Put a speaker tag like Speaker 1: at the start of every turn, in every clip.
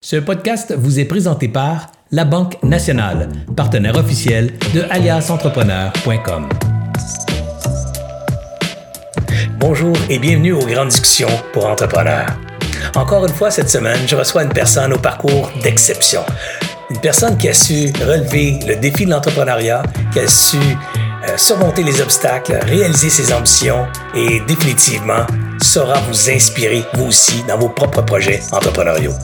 Speaker 1: Ce podcast vous est présenté par La Banque Nationale, partenaire officiel de aliasentrepreneur.com. Bonjour et bienvenue aux grandes discussions pour entrepreneurs. Encore une fois cette semaine, je reçois une personne au parcours d'exception. Une personne qui a su relever le défi de l'entrepreneuriat, qui a su euh, surmonter les obstacles, réaliser ses ambitions et définitivement saura vous inspirer vous aussi dans vos propres projets entrepreneuriaux.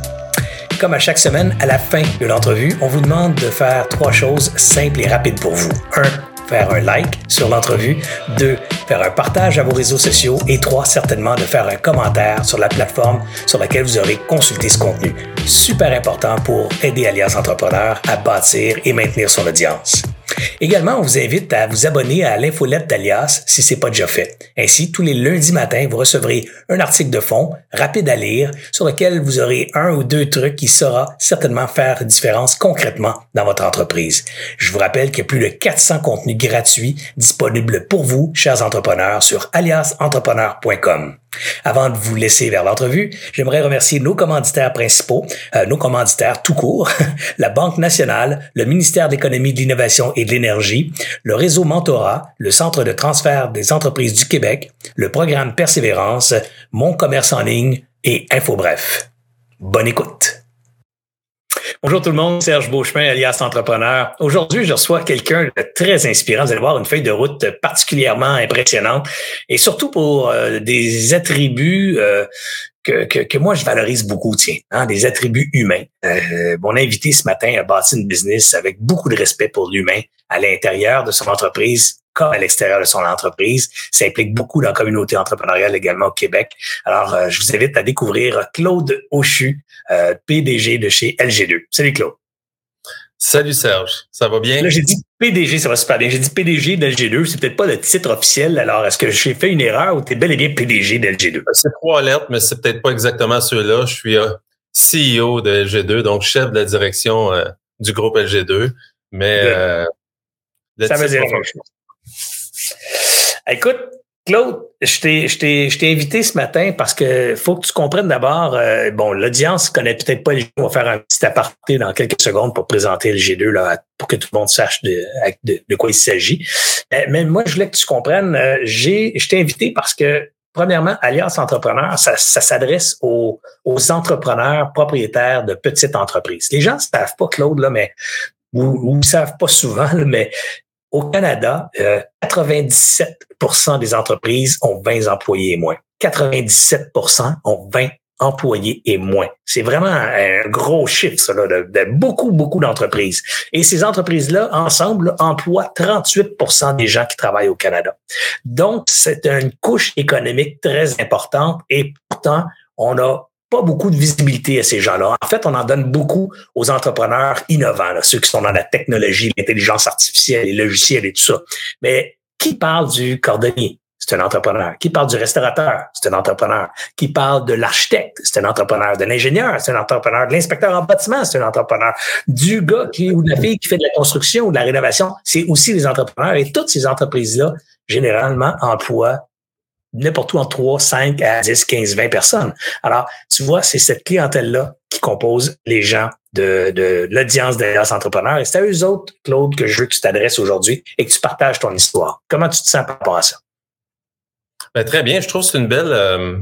Speaker 1: Comme à chaque semaine, à la fin de l'entrevue, on vous demande de faire trois choses simples et rapides pour vous. Un, faire un like sur l'entrevue. Deux, faire un partage à vos réseaux sociaux. Et trois, certainement de faire un commentaire sur la plateforme sur laquelle vous aurez consulté ce contenu. Super important pour aider Alliance Entrepreneur à bâtir et maintenir son audience. Également, on vous invite à vous abonner à l'infolette d'Alias si ce n'est pas déjà fait. Ainsi, tous les lundis matins, vous recevrez un article de fond rapide à lire sur lequel vous aurez un ou deux trucs qui saura certainement faire différence concrètement dans votre entreprise. Je vous rappelle qu'il y a plus de 400 contenus gratuits disponibles pour vous, chers entrepreneurs, sur aliasentrepreneur.com. Avant de vous laisser vers l'entrevue, j'aimerais remercier nos commanditaires principaux, euh, nos commanditaires tout court, la Banque nationale, le ministère de l'Économie, de l'Innovation et de l'Énergie, le réseau Mentorat, le Centre de transfert des entreprises du Québec, le programme Persévérance, Mon commerce en ligne et InfoBref. Bonne écoute. Bonjour tout le monde, Serge Beauchemin, alias entrepreneur. Aujourd'hui, je reçois quelqu'un de très inspirant. Vous allez voir une feuille de route particulièrement impressionnante et surtout pour euh, des attributs euh, que, que, que, moi je valorise beaucoup, tiens, hein, des attributs humains. Euh, mon invité ce matin a bâti une business avec beaucoup de respect pour l'humain à l'intérieur de son entreprise comme à l'extérieur de son entreprise. Ça implique beaucoup dans la communauté entrepreneuriale également au Québec. Alors, euh, je vous invite à découvrir Claude Auchu, euh, PDG de chez LG2. Salut Claude.
Speaker 2: Salut Serge, ça va bien?
Speaker 1: Là, j'ai dit PDG, ça va super bien. J'ai dit PDG d'LG2, c'est peut-être pas le titre officiel. Alors, est-ce que j'ai fait une erreur ou tu es bel et bien PDG d'LG2?
Speaker 2: C'est trois lettres, mais c'est peut-être pas exactement ceux-là. Je suis euh, CEO de LG2, donc chef de la direction euh, du groupe LG2. Mais euh,
Speaker 1: ça veut dire chose. Écoute, Claude, je t'ai, invité ce matin parce que faut que tu comprennes d'abord, euh, bon, l'audience connaît peut-être pas le On va faire un petit aparté dans quelques secondes pour présenter le G2 là, pour que tout le monde sache de, quoi il s'agit. Euh, mais moi, je voulais que tu comprennes, euh, je t'ai invité parce que Premièrement, Alliance Entrepreneur, ça, s'adresse aux, entrepreneurs propriétaires de petites entreprises. Les gens ne savent pas, Claude, là, mais ou, ne savent pas souvent, mais au Canada, 97% euh, des entreprises ont 20 employés et moins. 97% ont 20 employés et moins. C'est vraiment un gros chiffre, ça, là, de, beaucoup, beaucoup d'entreprises. Et ces entreprises-là, ensemble, emploient 38% des gens qui travaillent au Canada. Donc, c'est une couche économique très importante et pourtant, on a pas beaucoup de visibilité à ces gens-là. En fait, on en donne beaucoup aux entrepreneurs innovants, ceux qui sont dans la technologie, l'intelligence artificielle, les logiciels et tout ça. Mais qui parle du cordonnier? C'est un entrepreneur. Qui parle du restaurateur? C'est un entrepreneur. Qui parle de l'architecte? C'est un entrepreneur. De l'ingénieur? C'est un entrepreneur. De l'inspecteur en bâtiment? C'est un entrepreneur. Du gars qui, ou de la fille qui fait de la construction ou de la rénovation? C'est aussi des entrepreneurs. Et toutes ces entreprises-là, généralement, emploient n'importe où entre 3, 5 à 10, 15, 20 personnes. Alors, tu vois, c'est cette clientèle-là qui compose les gens de, de l'audience des entrepreneurs. Et c'est à eux autres, Claude, que je veux que tu t'adresses aujourd'hui et que tu partages ton histoire. Comment tu te sens par rapport à ça?
Speaker 2: Ben, très bien. Je trouve que c'est une belle, euh,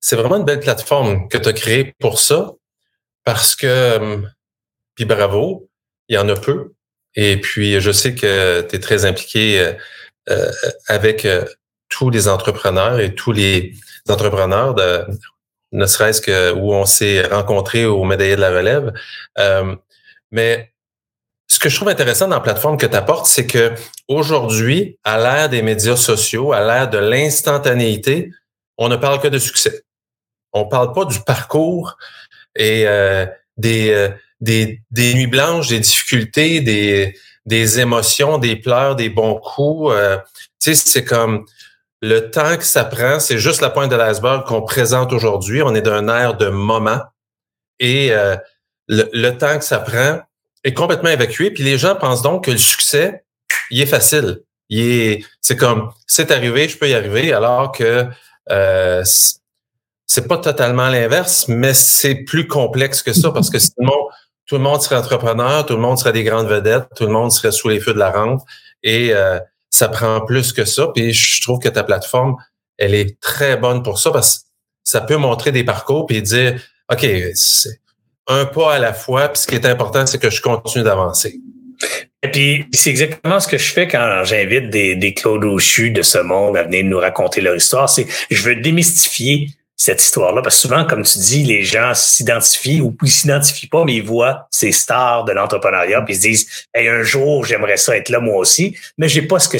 Speaker 2: c'est vraiment une belle plateforme que tu as créée pour ça parce que, euh, puis bravo, il y en a peu. Et puis, je sais que tu es très impliqué euh, avec tous les entrepreneurs et tous les entrepreneurs de ne serait-ce que où on s'est rencontrés au médaillé de la relève. Euh, mais ce que je trouve intéressant dans la plateforme que tu apportes, c'est que aujourd'hui, à l'ère des médias sociaux, à l'ère de l'instantanéité, on ne parle que de succès. On parle pas du parcours et euh, des, euh, des, des nuits blanches, des difficultés, des, des émotions, des pleurs, des bons coups. tu sais, c'est comme le temps que ça prend, c'est juste la pointe de l'iceberg qu'on présente aujourd'hui. On est d'un air de moment et euh, le, temps que ça prend est complètement évacué. Puis les gens pensent donc que le succès, il est facile. Il est, c'est comme, c'est arrivé, je peux y arriver, alors que euh, c'est pas totalement l'inverse, mais c'est plus complexe que ça parce que sinon, tout le monde serait entrepreneur, tout le monde serait des grandes vedettes, tout le monde serait sous les feux de la rente et euh, ça prend plus que ça. Puis je trouve que ta plateforme, elle est très bonne pour ça parce que ça peut montrer des parcours puis dire, OK, un pas à la fois, puis ce qui est important, c'est que je continue d'avancer.
Speaker 1: Et puis, c'est exactement ce que je fais quand j'invite des, des Claude de ce monde à venir nous raconter leur histoire. C'est, je veux démystifier cette histoire-là. Parce que souvent, comme tu dis, les gens s'identifient ou ils s'identifient pas, mais ils voient ces stars de l'entrepreneuriat, puis ils se disent hey, un jour, j'aimerais ça être là moi aussi, mais j'ai pas ce que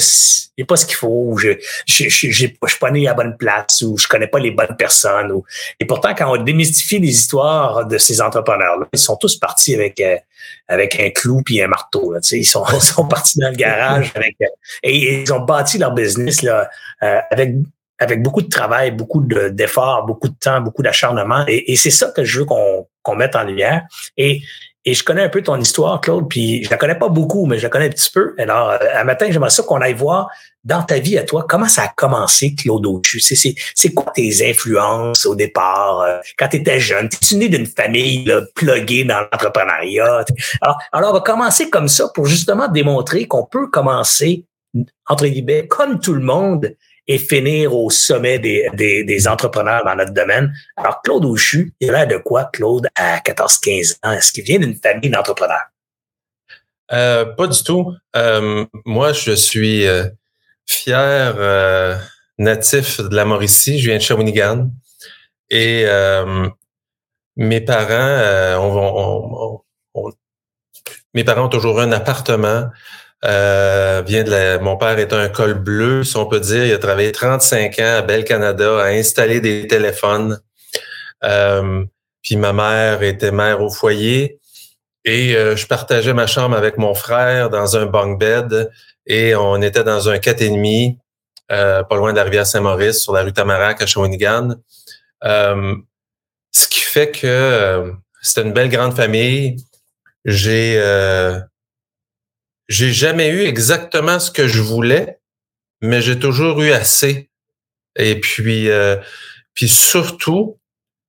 Speaker 1: j'ai pas ce qu'il faut, ou je je, je, je, suis pas né à la bonne place, ou je connais pas les bonnes personnes. Ou... Et pourtant, quand on démystifie les histoires de ces entrepreneurs-là, ils sont tous partis avec euh, avec un clou puis un marteau. Là, ils, sont, sont partis dans le garage avec, euh, et, ils ont bâti leur business là, euh, avec avec beaucoup de travail, beaucoup d'efforts, beaucoup de temps, beaucoup d'acharnement. Et, c'est ça que je veux qu'on mette en lumière. Et, et je connais un peu ton histoire, Claude, puis je la connais pas beaucoup, mais je la connais un petit peu. Alors, euh, un matin, j'aimerais ça qu'on aille voir dans ta vie à toi, comment ça a commencé, Claude Auchu? C'est quoi tes influences au départ, euh, quand tu étais jeune? T'es-tu né d'une famille là, pluguée dans l'entrepreneuriat? Alors, alors, on va commencer comme ça pour justement démontrer qu'on peut commencer, entre guillemets, comme tout le monde, et finir au sommet des, des, des entrepreneurs dans notre domaine. Alors, Claude Auchu, il a l'air de quoi, Claude, à 14-15 ans? Est-ce qu'il vient d'une famille d'entrepreneurs?
Speaker 2: Euh, pas du tout. Euh, moi, je suis euh, fier euh, natif de la Mauricie. Je viens de Shawinigan. Et euh, mes parents, on, on, mes parents ont toujours eu un appartement euh, vient de mon père est un col bleu, si on peut dire. Il a travaillé 35 ans à Bel Canada, à installer des téléphones. Euh, puis ma mère était mère au foyer. Et euh, je partageais ma chambre avec mon frère dans un bunk bed et on était dans un 4,5 euh, pas loin de la rivière Saint-Maurice, sur la rue Tamarac à Shawinigan. Ce qui fait que c'était une belle grande famille. J'ai j'ai jamais eu exactement ce que je voulais, mais j'ai toujours eu assez. Et puis, euh, puis surtout,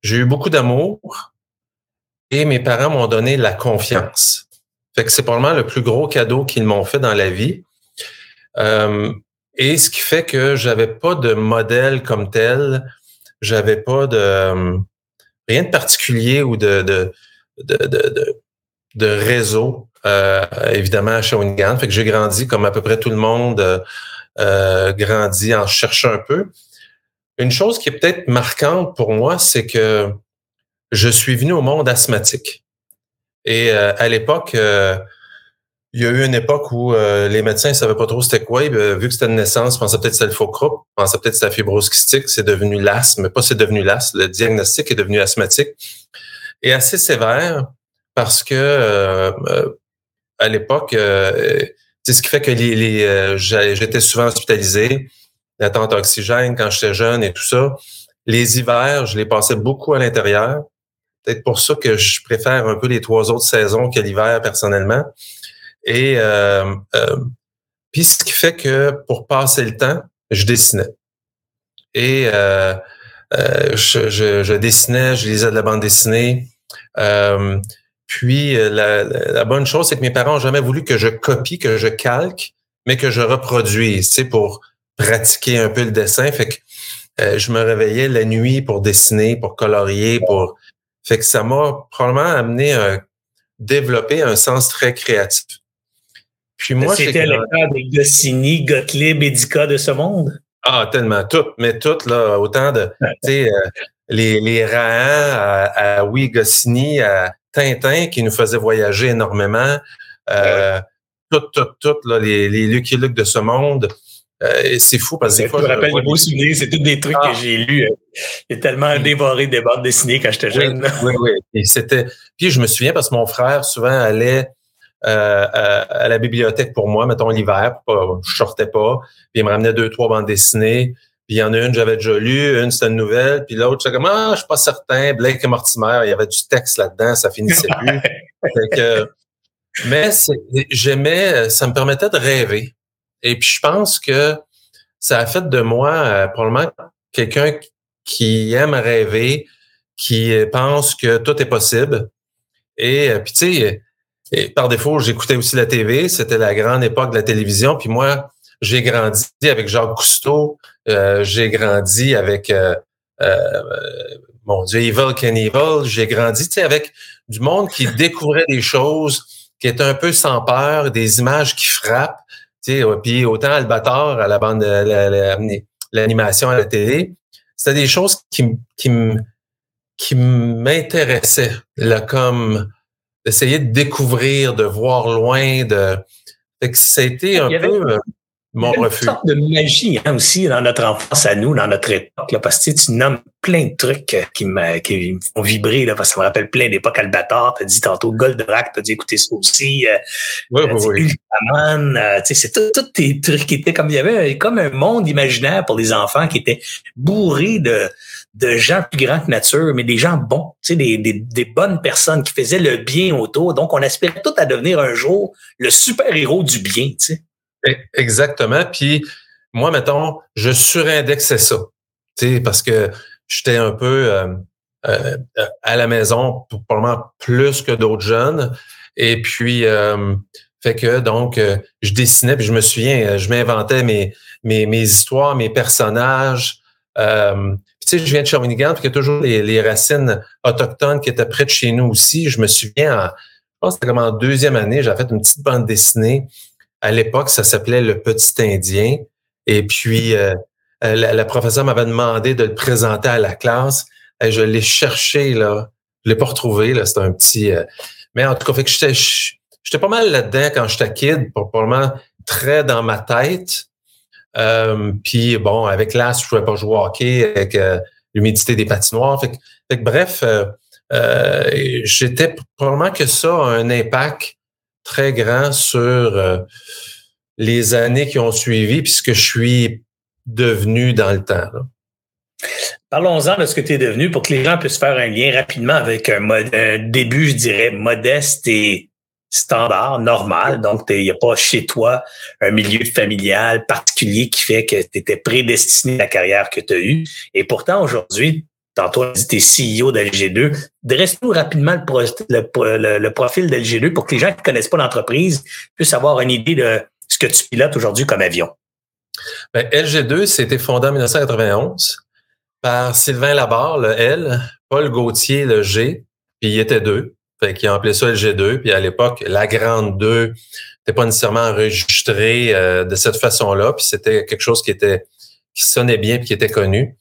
Speaker 2: j'ai eu beaucoup d'amour et mes parents m'ont donné la confiance. Fait que c'est probablement le plus gros cadeau qu'ils m'ont fait dans la vie. Euh, et ce qui fait que j'avais pas de modèle comme tel, j'avais pas de rien de particulier ou de de, de, de, réseau euh, évidemment à Shawinigan. Fait que j'ai grandi comme à peu près tout le monde euh, euh, grandi en cherchant un peu. Une chose qui est peut-être marquante pour moi, c'est que je suis venu au monde asthmatique. Et à l'époque, il y a eu une époque où les médecins ne savaient pas trop c'était quoi. vu que c'était une naissance, pensaient peut-être que c'était le faux croup, ils pensaient peut-être que c'était la fibrose kystique. C'est devenu l'asthme, pas c'est devenu l'asthme. Le diagnostic est devenu asthmatique et assez sévère parce que à l'époque, euh, c'est ce qui fait que les, les euh, j'étais souvent hospitalisé, l'attente oxygène quand j'étais jeune et tout ça. Les hivers, je les passais beaucoup à l'intérieur. Peut-être pour ça que je préfère un peu les trois autres saisons que l'hiver personnellement. Et euh, euh, puis ce qui fait que pour passer le temps, je dessinais. Et euh, euh je, je, je, dessinais, je lisais de la bande dessinée. Puis euh, la, bonne chose, c'est que mes parents n'ont jamais voulu que je copie, que je calque, mais que je reproduise, tu sais, pour pratiquer un peu le dessin. Fait que euh, je me réveillais la nuit pour dessiner, pour colorier, pour. Fait que ça m'a probablement amené à développer un sens très créatif.
Speaker 1: Puis moi, c'était le cas de Goscinny, Gottlieb, Edica de ce monde?
Speaker 2: Ah, tellement tout, mais tout là, autant de, tu sais, euh, les les Rahan à, à oui Goscinny, à Tintin qui nous faisait voyager énormément. Euh, tout, tout, tout, là, les, les Lucky Luke de ce monde. Euh, c'est fou parce que des
Speaker 1: fois. Je me rappelle des beaux souvenirs, c'est tous des trucs que ah. j'ai lus. J'ai tellement dévoré des bandes dessinées quand j'étais jeune.
Speaker 2: Oui, oui. Et c'était. Puis je me souviens parce que mon frère souvent allait euh, à, la bibliothèque pour moi, mettons l'hiver, je sortais pas. Puis il me ramenait deux, trois bandes dessinées. Puis il y en a une, j'avais déjà lu, une, c'était une nouvelle, puis l'autre, j'étais comme Ah, je suis pas certain, Blake et Mortimer, il y avait du texte là-dedans, ça finissait plus. que, mais j'aimais, ça me permettait de rêver. Et puis je pense que ça a fait de moi euh, probablement quelqu'un qui aiment rêver, qui pensent que tout est possible. Et puis tu sais, et par défaut, j'écoutais aussi la TV. C'était la grande époque de la télévision. Puis moi, j'ai grandi avec Jacques Cousteau. Euh, j'ai grandi avec euh, euh, mon Dieu, Evil Can Evil. J'ai grandi avec du monde qui découvrait des choses, qui est un peu sans peur, des images qui frappent. Puis autant Albator à la bande l'animation à la télé, c'était des choses qui, qui, qui m'intéressaient. Là, comme d'essayer de découvrir, de voir loin, de. Fait que ça a été un peu euh, mon refus.
Speaker 1: Il y a une sorte de magie hein, aussi dans notre enfance à nous, dans notre époque, là, parce que tu nommes plein de trucs euh, qui me, qui me font vibrer, là, parce que ça me rappelle plein d'époques Albator, t'as dit tantôt Goldorak, t'as dit écouter ça aussi. Euh,
Speaker 2: oui, oui, oui.
Speaker 1: Ultraman, euh, c'est tous tes trucs qui étaient comme il y avait comme un monde imaginaire pour les enfants qui était bourré de, de gens plus grands que nature, mais des gens bons, des, des, des bonnes personnes qui faisaient le bien autour. Donc, on aspirait tout à devenir un jour le super-héros du bien. sais.
Speaker 2: E, exactement. Puis moi, mettons, je surindexais ça. Parce que j'étais un peu euh, euh, à la maison, probablement plus que d'autres jeunes. Et puis, euh, fait que donc, je dessinais, puis je me souviens, je m'inventais mes, mes, histoires, mes personnages. Euh, tu sais, je viens de Shawinigan, puis il y a toujours les, racines autochtones qui étaient près de chez nous aussi. Je me souviens, je pense que c'était comme en deuxième année, j'avais fait une petite bande dessinée. À l'époque, ça s'appelait Le Petit Indien. Et puis, euh, euh, la, professeure m'avait demandé de le présenter à la classe. Et je l'ai cherché, là. Je l'ai pas retrouvé, là. C'était un petit... mais en tout cas, fait que j'étais, j'étais pas mal là-dedans quand j'étais kid, probablement très dans ma tête. Euh, puis bon, avec l'as, je pouvais pas jouer au hockey avec euh, l'humidité des patinoires. Fait que, bref, euh, j'étais probablement que ça a un impact très grand sur les années qui ont suivi, puisque je suis devenu dans le temps.
Speaker 1: Parlons-en de ce que tu es devenu pour que les gens puissent faire un lien rapidement avec un, un début, je dirais, modeste et standard, normal. Donc, il n'y a pas chez toi un milieu familial particulier qui fait que tu étais prédestiné à la carrière que tu as eue. Et pourtant, aujourd'hui, tantôt, tu es CEO d'LG2. Dresse-nous rapidement le, profil d'LG2 pour que les gens qui ne connaissent pas l'entreprise puissent avoir une idée de ce que tu pilotes aujourd'hui comme avion.
Speaker 2: Ben, LG2, c'était fondé en 1991 par Sylvain Labarre, le L, Paul Gauthier, le G, puis il était deux. Fait qu'ils appelé ça LG2. Puis à l'époque, la grande 2 n'était pas nécessairement enregistrée euh, de cette façon-là. Puis c'était quelque chose qui était qui sonnait bien puis qui était connu.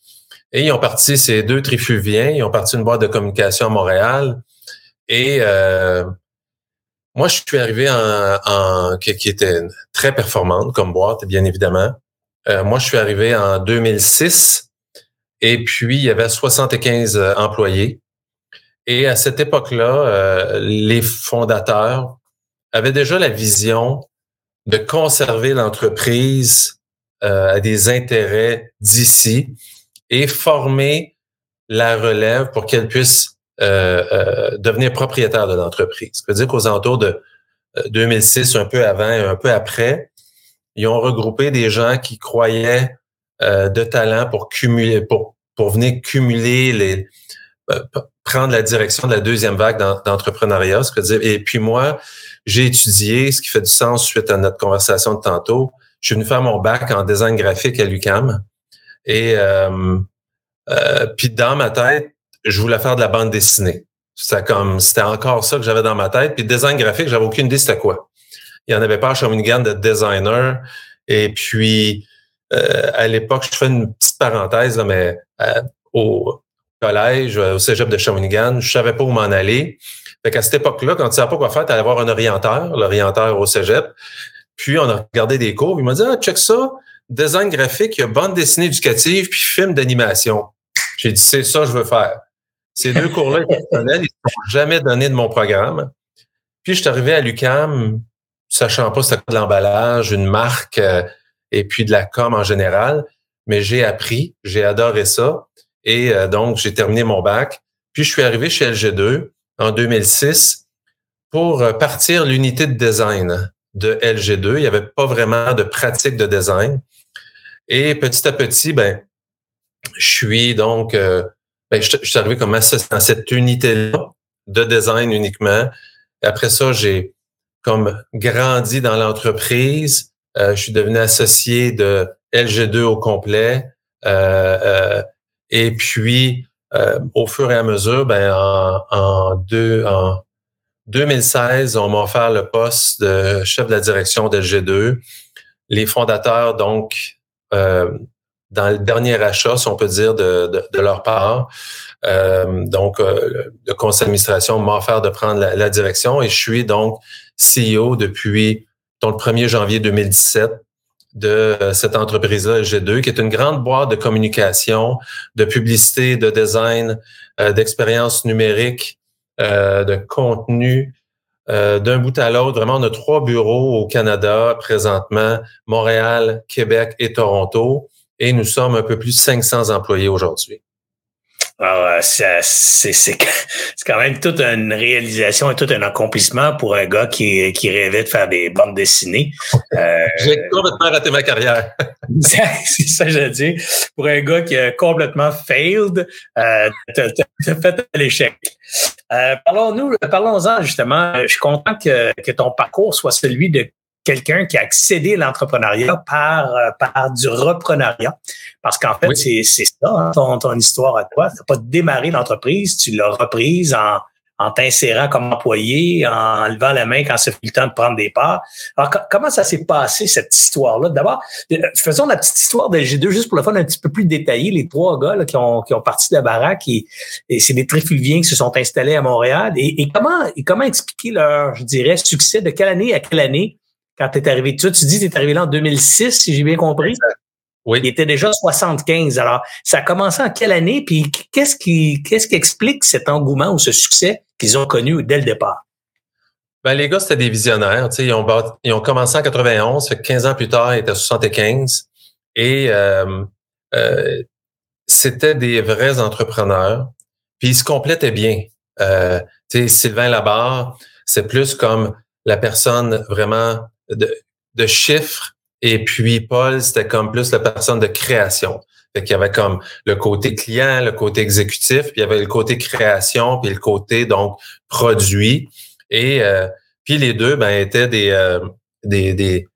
Speaker 2: Et ils ont parti ces deux trifuviens. Ils ont parti une boîte de communication à Montréal. Et euh, moi, je suis arrivé en, en qui, était très performante comme boîte, bien évidemment. Euh, moi, je suis arrivé en 2006. Et puis, il y avait 75 employés. Et à cette époque-là, euh, les fondateurs avaient déjà la vision de conserver l'entreprise euh, à des intérêts d'ici et former la relève pour qu'elle puisse euh, devenir propriétaire de l'entreprise. Ça veut dire qu'aux alentours de 2006, un peu avant et un peu après, ils ont regroupé des gens qui croyaient de talent pour cumuler, pour, pour venir cumuler les, prendre la direction de la deuxième vague d'entrepreneuriat. Et puis moi, j'ai étudié, ce qui fait du sens suite à notre conversation de tantôt. Je suis venu faire mon bac en design graphique à l'UCAM. Et euh, euh, puis dans ma tête, je voulais faire de la bande dessinée. C'était comme c'était encore ça que j'avais dans ma tête. Puis design graphique, j'avais aucune idée c'était quoi. Il n'y en avait pas à Shawinigan de designer. Et puis euh, à l'époque, je fais une petite parenthèse, là, mais au, collège, euh, au cégep de Shawinigan, je savais pas où m'en aller. Fait qu'à cette époque-là, quand tu savais pas quoi faire, tu allais voir un orienteur, l'orienteur au cégep. Puis on a regardé des cours, il m'a dit Ah, check ça, design graphique, il y a bande dessinée éducative, puis film d'animation. J'ai dit, c'est ça que je veux faire. Ces deux cours-là ils ne sont jamais donnés de mon programme. Puis je suis arrivé à l'UCAM, sachant pas c'était de l'emballage, une marque euh, et puis de la com en général, mais j'ai appris, j'ai adoré ça. Et euh, donc, j'ai terminé mon bac. Puis, je suis arrivé chez LG2 en 2006 pour euh, partir l'unité de design de LG2. Il n'y avait pas vraiment de pratique de design. Et petit à petit, ben, je suis donc, euh, ben, je, suis arrivé comme assistant dans cette unité-là de design uniquement. après ça, j'ai comme grandi dans l'entreprise. Euh, je suis devenu associé de LG2 au complet. Euh, et puis, au fur et à mesure, ben, en, en, deux, en 2016, on m'a offert le poste de chef de la direction de LG2. Les fondateurs, donc, dans le dernier achat, si on peut dire, de, de, leur part. Euh, donc, euh, le conseil d'administration m'a offert de prendre la, direction et je suis donc CEO depuis donc, le 1er janvier 2017 de euh, cette entreprise-là, G2, qui est une grande boîte de communication, de publicité, de design, euh, d'expérience numérique, de contenu, d'un bout à l'autre. Vraiment, on a trois bureaux au Canada présentement, Montréal, Québec et Toronto et nous sommes un peu plus de 500 employés aujourd'hui.
Speaker 1: Ah, c'est, c'est, quand même toute une réalisation et tout un accomplissement pour un gars qui, qui rêvait de faire des bandes dessinées.
Speaker 2: Euh, J'ai complètement raté ma carrière.
Speaker 1: c'est ça, je dis. Pour un gars qui a complètement failed, euh, t'as, fait l'échec. Euh, parlons-nous, parlons-en justement. Je suis content que, que ton parcours soit celui de quelqu'un qui a accédé à l'entrepreneuriat par, euh, par du reprenariat. Parce qu'en fait, c'est, c'est ça, hein, ton, ton, histoire à toi. Tu n'as pas démarré l'entreprise, tu l'as reprise en, en t'insérant comme employé, en levant la main quand c'est le temps de prendre des parts. Alors, comment ça s'est passé, cette histoire-là? D'abord, euh, faisons la petite histoire de G2, juste pour le fun un petit peu plus détaillé. Les trois gars là, qui, ont, qui ont parti de la baraque, et, et c'est des trifulviens qui se sont installés à Montréal. Et, et, comment, et comment expliquer leur, je dirais, succès? De quelle année à quelle année quand tu es arrivé. Tu, tu dis que tu es arrivé là en 2006, si j'ai bien compris. Oui. Il était déjà 75. Alors, ça a commencé en quelle année? Puis qu'est-ce qui, qu'est-ce qui explique cet engouement ou ce succès qu'ils ont connu dès le départ?
Speaker 2: Ben, les gars, c'était des visionnaires. ils, ont, ils ont commencé en 91, fait 15 ans plus tard, ils étaient 75. Et euh, euh, c'était des vrais entrepreneurs. Puis ils se complétaient bien. Euh, Sylvain Labarre, c'est plus comme la personne vraiment de, de chiffres. Et puis Paul, c'était comme plus la personne de création. Fait qu'il y avait comme le côté client, le côté exécutif, puis il y avait le côté création, puis le côté donc produit. Et euh, puis les deux ben, étaient des, euh, des, des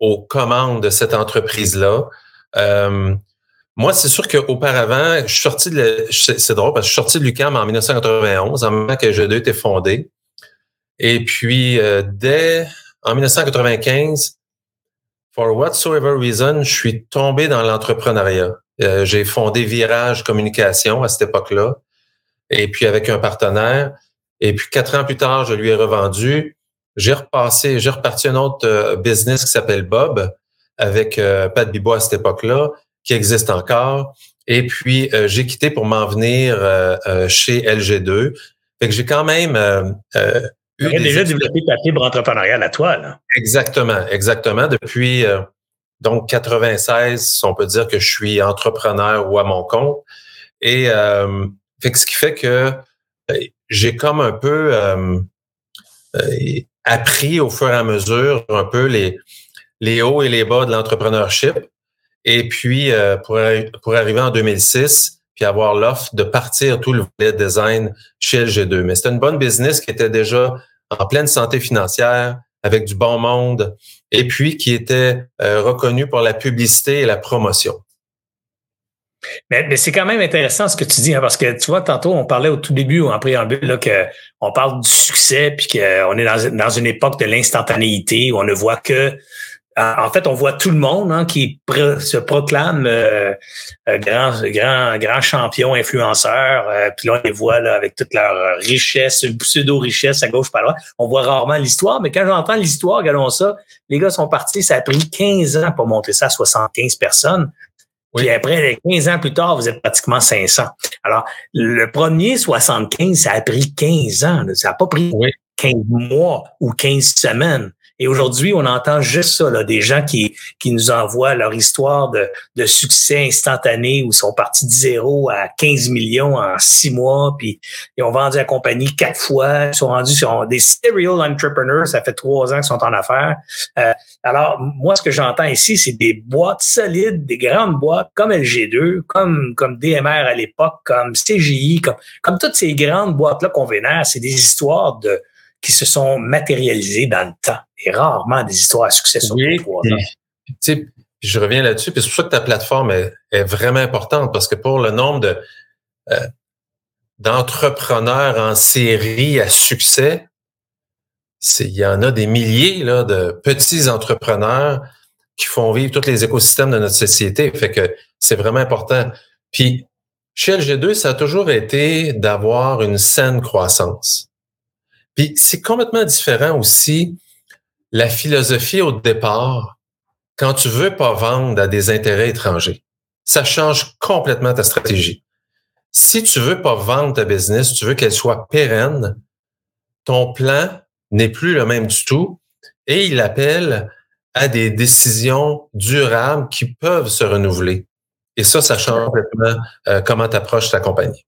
Speaker 2: aux commandes de cette entreprise-là. Euh, moi, c'est sûr qu'auparavant, je suis sorti de c'est drôle parce que je suis sorti de l'UQAM en 1991, en moment que G2 était fondé. Et puis, dès en 1995, for whatsoever reason, je suis tombé dans l'entrepreneuriat. Euh, j'ai fondé Virage Communication à cette époque-là, et puis avec un partenaire. Et puis quatre ans plus tard, je lui ai revendu. J'ai repassé, j'ai reparti un autre euh, business qui s'appelle Bob avec euh, Pat Bibois à cette époque-là, qui existe encore. Et puis j'ai quitté pour m'en venir chez LG2. Fait que j'ai quand même
Speaker 1: tu as déjà développé ta fibre entrepreneuriale à toi, là.
Speaker 2: Exactement, exactement. Depuis euh, donc 96, on peut dire que je suis entrepreneur ou à mon compte. Et euh, fait ce qui fait que euh, j'ai comme un peu euh, appris au fur et à mesure un peu les, les hauts et les bas de l'entrepreneurship. Et puis, pour, pour arriver en 2006, puis avoir l'offre de partir tout le volet design chez LG2. Mais c'était une bonne business qui était déjà en pleine santé financière, avec du bon monde, et puis qui était euh, reconnu pour la publicité et la promotion.
Speaker 1: Mais, c'est quand même intéressant ce que tu dis, hein, parce que tu vois, tantôt, on parlait au tout début, en préambule, là, que on parle du succès, puis qu'on est dans, dans une époque de l'instantanéité, où on ne voit que en fait, on voit tout le monde hein, qui se proclame euh, euh, grand, grand, grand champion influenceur. puis là, on les voit là, avec toute leur richesse, pseudo-richesse à gauche par là. On voit rarement l'histoire, mais quand j'entends l'histoire, regardons ça, les gars sont partis, ça a pris 15 ans pour monter ça à 75 personnes. Puis après, 15 ans plus tard, vous êtes pratiquement 500. Alors, le premier 75, ça a pris 15 ans. Ça n'a pas pris 15 mois ou 15 semaines Et aujourd'hui, on entend juste ça, là, des gens qui, qui nous envoient leur histoire de, de succès instantané où ils sont partis de zéro à 15 millions en six mois, puis ils ont vendu la compagnie quatre fois, ils sont rendus sur des serial entrepreneurs, ça fait trois ans qu'ils sont en affaires. Euh, alors, moi, ce que j'entends ici, c'est des boîtes solides, des grandes boîtes comme LG2, comme, comme DMR à l'époque, comme CGI, comme, comme toutes ces grandes boîtes-là qu'on vénère, c'est des histoires de qui se sont matérialisées dans le temps et rarement des histoires à succès sur
Speaker 2: oui, trois ans. je reviens là-dessus, puis c'est pour ça que ta plateforme est, vraiment importante parce que pour le nombre de euh, d'entrepreneurs en série à succès, il y en a des milliers là, de petits entrepreneurs qui font vivre tous les écosystèmes de notre société. Fait que c'est vraiment important. Puis chez LG2, ça a toujours été d'avoir une saine croissance. Puis c'est complètement différent aussi la philosophie au départ quand tu veux pas vendre à des intérêts étrangers. Ça change complètement ta stratégie. Si tu veux pas vendre ta business, tu veux qu'elle soit pérenne, ton plan n'est plus le même du tout et il appelle à des décisions durables qui peuvent se renouveler. Et ça, ça change complètement euh, comment tu approches ta compagnie.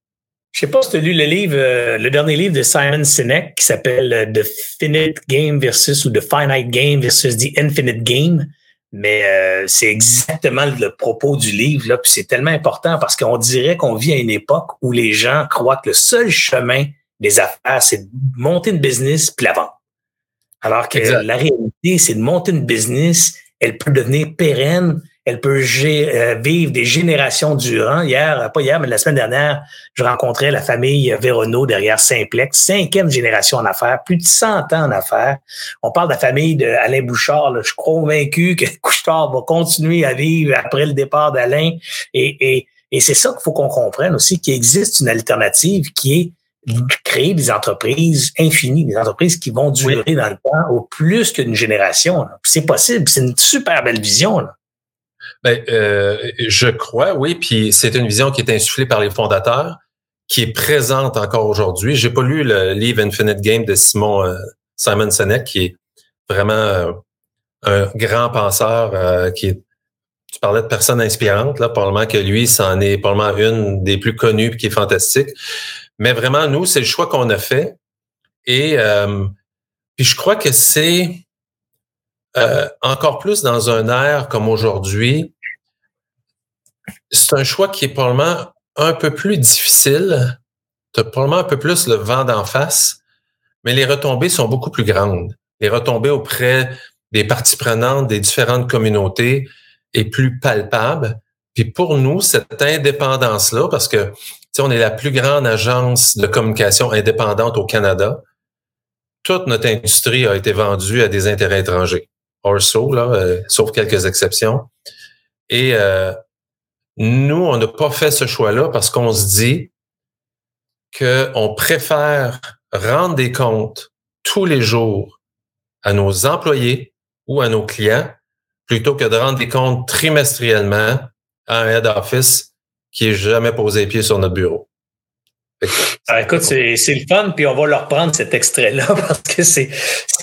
Speaker 1: Je sais pas si tu as lu le livre, euh, le dernier livre de Simon Sinek qui s'appelle euh, The Finite Game versus ou The Finite Game versus The Infinite Game. Mais c'est exactement le propos du livre, là, puis c'est tellement important parce qu'on dirait qu'on vit à une époque où les gens croient que le seul chemin des affaires, c'est de monter une business puis la vendre. Alors que la réalité, c'est de monter une business, elle peut devenir pérenne, elle peut euh, vivre des générations durant. Hier, pas hier, mais la semaine dernière, je rencontrais la famille Véronneau derrière Simplex, cinquième génération en affaires, plus de 100 ans en affaires. On parle de la famille d'Alain Bouchard. Je suis convaincu que Bouchard va continuer à vivre après le départ d'Alain. Et, et, et c'est ça qu'il faut qu'on comprenne aussi, qu'il existe une alternative qui est créer des entreprises infinies, des entreprises qui vont durer dans le temps au plus qu'une génération. C'est possible, c'est une super belle vision.
Speaker 2: Ben, euh, je crois, oui, puis c'est une vision qui est insufflée par les fondateurs, qui est présente encore aujourd'hui. J'ai pas lu le livre Infinite Game de Simon euh, Simon Sinek, qui est vraiment euh, un grand penseur, qui est tu parlais de personnes inspirantes, là, probablement que lui, c'en est probablement une des plus connues qui est fantastique. Mais vraiment, nous, c'est le choix qu'on a fait. Et euh, puis je crois que c'est euh, encore plus dans un air comme aujourd'hui, c'est un choix qui est probablement un peu plus difficile. Tu as probablement un peu plus le vent d'en face, mais les retombées sont beaucoup plus grandes. Les retombées auprès des parties prenantes des différentes communautés est plus palpable. Puis pour nous, cette indépendance-là, parce que on est la plus grande agence de communication indépendante au Canada. Toute notre industrie a été vendue à des intérêts étrangers. Also, là, euh, sauf quelques exceptions. Et euh, nous, on n'a pas fait ce choix-là parce qu'on se dit qu'on préfère rendre des comptes tous les jours à nos employés ou à nos clients plutôt que de rendre des comptes trimestriellement à un head office qui est jamais posé pied sur notre bureau.
Speaker 1: Ah, écoute, c'est, le fun, puis on va leur prendre cet extrait-là parce que c'est,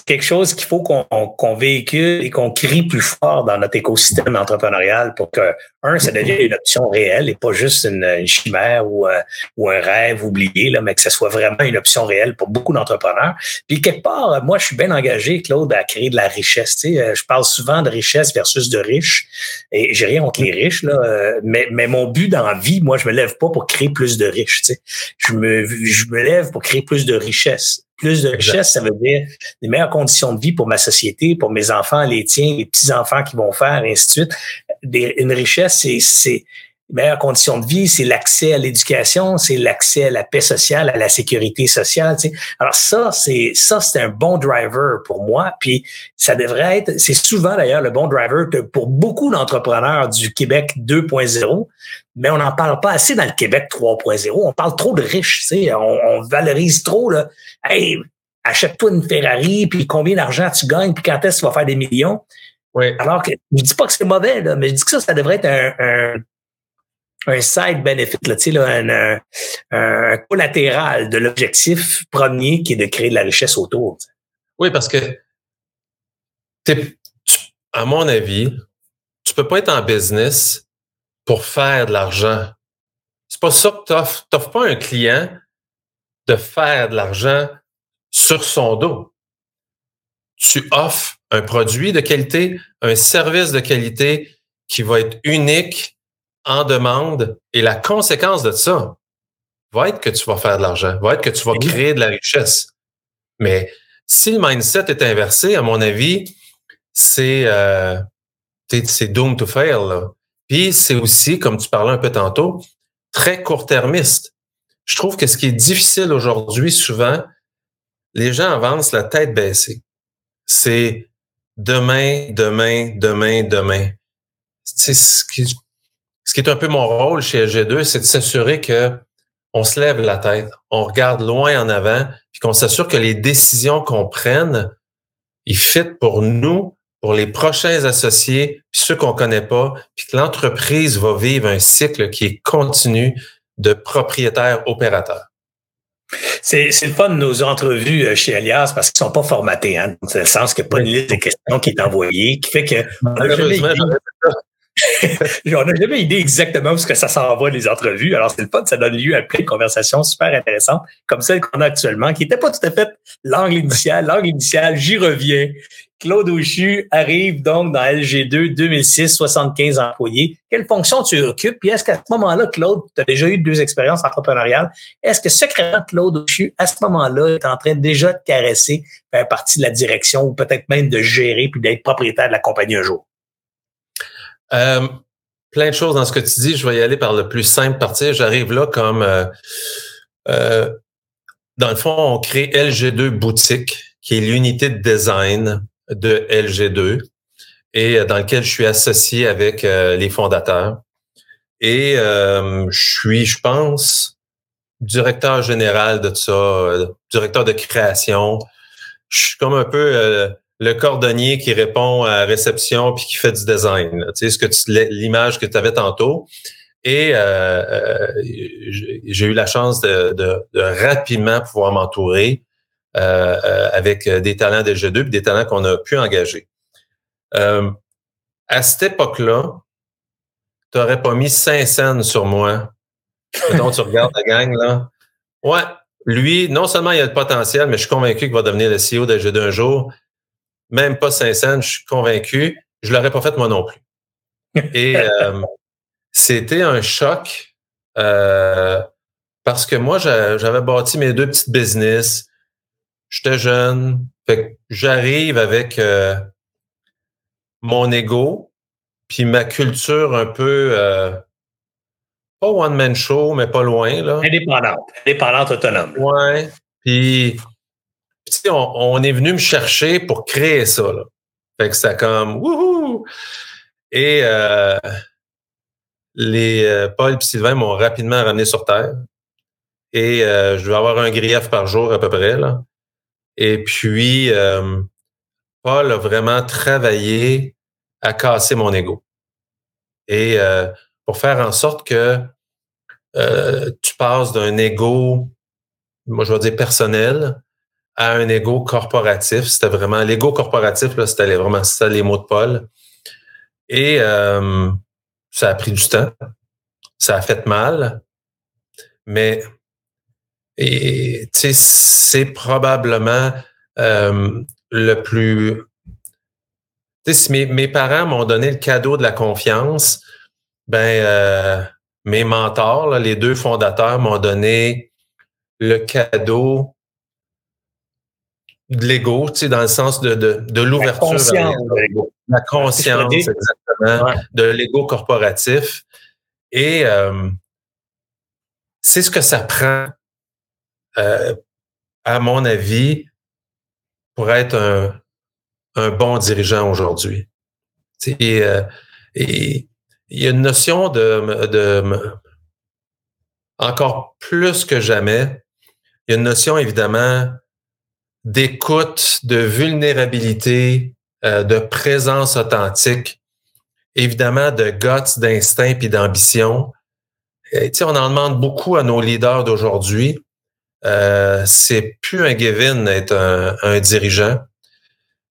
Speaker 1: quelque chose qu'il faut qu'on, qu'on véhicule et qu'on crie plus fort dans notre écosystème entrepreneurial pour que, un, ça devienne une option réelle et pas juste une, chimère ou, euh, ou un rêve oublié, là, mais que ce soit vraiment une option réelle pour beaucoup d'entrepreneurs. Puis quelque part, moi, je suis bien engagé, Claude, à créer de la richesse. Tu sais, euh, je parle souvent de richesse versus de riches et j'ai rien contre les riches, là, euh, mais, mais mon but dans la vie, moi, je me lève pas pour créer plus de riches. Tu sais. Je me, je me lève pour créer plus de richesse. Plus de richesse, ça veut dire des meilleures conditions de vie pour ma société, pour mes enfants, les tiens, les petits-enfants qui vont faire, et ainsi de suite. une richesse, c'est meilleures conditions de vie, c'est l'accès à l'éducation, c'est l'accès à la paix sociale, à la sécurité sociale. Tu sais. Alors ça, c'est ça, c'est un bon driver pour moi. Puis ça devrait être, c'est souvent d'ailleurs le bon driver que pour beaucoup d'entrepreneurs du Québec 2.0, mais on n'en parle pas assez dans le Québec 3.0. On parle trop de riches, tu sais. On, valorise trop là. Hey, achète-toi une Ferrari, puis combien d'argent tu gagnes, puis quand est-ce que tu vas faire des millions? Oui. Alors que je dis pas que c'est mauvais, là, mais je dis que ça, ça devrait être un un side benefit, là, là, un, collatéral de l'objectif premier qui est de créer de la richesse autour.
Speaker 2: Oui, parce que à mon avis, tu peux pas être en business pour faire de l'argent. C'est pas ça que tu offres. pas un client de faire de l'argent sur son dos. Tu offres un produit de qualité, un service de qualité qui va être unique, en demande, et la conséquence de ça va être que tu vas faire de l'argent, va être que tu vas créer de la richesse. Mais si le mindset est inversé, à mon avis, c'est euh, c'est doom to fail. Puis c'est aussi, comme tu parlais un peu tantôt, très court-termiste. Je trouve que ce qui est difficile aujourd'hui, souvent, les gens avancent la tête baissée. C'est demain, demain, demain, demain. C'est ce qui, ce qui est un peu mon rôle chez LG2, c'est de s'assurer que on se lève la tête, on regarde loin en avant, puis qu'on s'assure que les décisions qu'on prenne, ils fit pour nous, pour les prochains associés, puis ceux qu'on connaît pas, puis que l'entreprise va vivre un cycle qui est continu de propriétaire-opérateur.
Speaker 1: C'est, le fun de nos entrevues euh, chez Alias parce qu'ils sont pas formatés. Hein? C'est le sens qu'il n'y a pas une liste de questions qui est envoyée, qui fait que on n'a jamais idée exactement où ce que ça s'en va, les entrevues. Alors, c'est le fun, ça donne lieu à plein de conversations super intéressantes, comme celle qu'on a actuellement, qui n'était pas tout à fait l'angle initial. L'angle initial, j'y reviens. Claude Auchu arrive donc dans LG2 2006, 75 employés. Quelle fonction tu occupes? Puis est-ce qu'à ce, moment-là, Claude, tu as déjà eu deux expériences entrepreneuriales, est-ce que secrètement, Claude Auchu, à ce moment-là, est en train déjà de caresser, faire partie de la direction ou peut-être même de gérer puis d'être propriétaire de la compagnie un jour?
Speaker 2: Euh, plein de choses dans ce que tu dis. Je vais y aller par le plus simple partir. J'arrive là comme euh, euh, dans le fond, on crée LG2 Boutique, qui est l'unité de design de LG2 et dans lequel je suis associé avec les fondateurs. Et je suis, je pense, directeur général de ça, directeur de création. Je suis comme un peu le cordonnier qui répond à réception puis qui fait du design. Tu sais, ce que l'image que tu avais tantôt. Et euh, euh, j'ai eu la chance de, rapidement pouvoir m'entourer euh, avec des talents de G2 puis des talents qu'on a pu engager. à cette époque-là, tu n'aurais pas mis cinq scènes sur moi. Mettons, tu regardes la gang, là. Ouais, lui, non seulement il a le potentiel, mais je suis convaincu qu'il va devenir le CEO de G2 un jour même pas Saint-Saëns, je suis convaincu, je l'aurais pas fait moi non plus. Et euh, c'était un choc euh, parce que moi, j'avais bâti mes deux petites business. J'étais jeune. Fait j'arrive avec euh, mon ego, puis ma culture un peu pas one man show, mais pas loin là.
Speaker 1: Indépendante, indépendante autonome.
Speaker 2: Ouais. Puis on, est venu me chercher pour créer ça. Là. Fait que c'était comme wouhou! Et euh, les euh, Paul et Sylvain m'ont rapidement ramené sur Terre. Et euh, je vais avoir un grief par jour à peu près. Là. Et puis, Paul a vraiment travaillé à casser mon ego. Et pour faire en sorte que tu passes d'un ego, moi je vais dire personnel, à un ego corporatif. C'était vraiment l'ego corporatif, c'était vraiment ça les mots de Paul. Et euh, ça a pris du temps. Ça a fait mal. Mais c'est probablement euh, le plus. Si mes, mes parents m'ont donné le cadeau de la confiance, ben euh, mes mentors, les deux fondateurs, m'ont donné le cadeau de l'ego, tu sais, dans le sens de, de, de l'ouverture. La conscience. La conscience, exactement. De l'ego corporatif. Et euh, c'est ce que ça prend, euh, à mon avis, pour être un, un bon dirigeant aujourd'hui. Et, euh, et il y a une notion de, de encore plus que jamais, il y a une notion évidemment d'écoute, de vulnérabilité, euh, de présence authentique, évidemment de guts, d'instinct puis d'ambition. on en demande beaucoup à nos leaders d'aujourd'hui. Euh, c'est plus un given d'être un, dirigeant.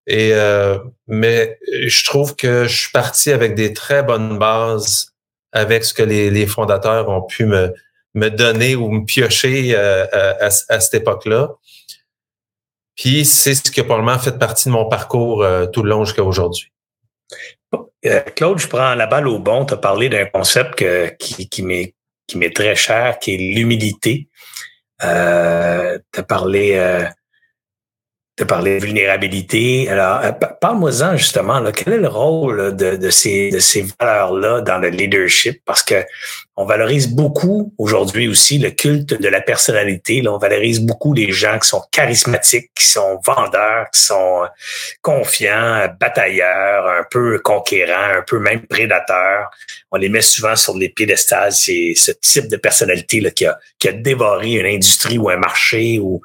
Speaker 2: Et euh, mais je trouve que je suis parti avec des très bonnes bases avec ce que les, les fondateurs ont pu me, me donner ou me piocher euh, à, à, cette époque-là. Puis c'est ce qui a probablement fait partie de mon parcours euh, tout le long jusqu'à aujourd'hui.
Speaker 1: Claude, je prends la balle au bon. Tu as parlé d'un concept que, qui, qui m'est très cher, qui est l'humilité. Euh, tu as parlé de parler de vulnérabilité. Alors, euh, parle-moi-en justement, là, quel est le rôle de, de ces, de ces valeurs-là dans le leadership? Parce que on valorise beaucoup aujourd'hui aussi le culte de la personnalité. Là, on valorise beaucoup les gens qui sont charismatiques, qui sont vendeurs, qui sont euh, confiants, batailleurs, un peu conquérants, un peu même prédateurs. On les met souvent sur les piédestals. C'est ce type de personnalité là, qui, a, qui a dévoré une industrie ou un marché ou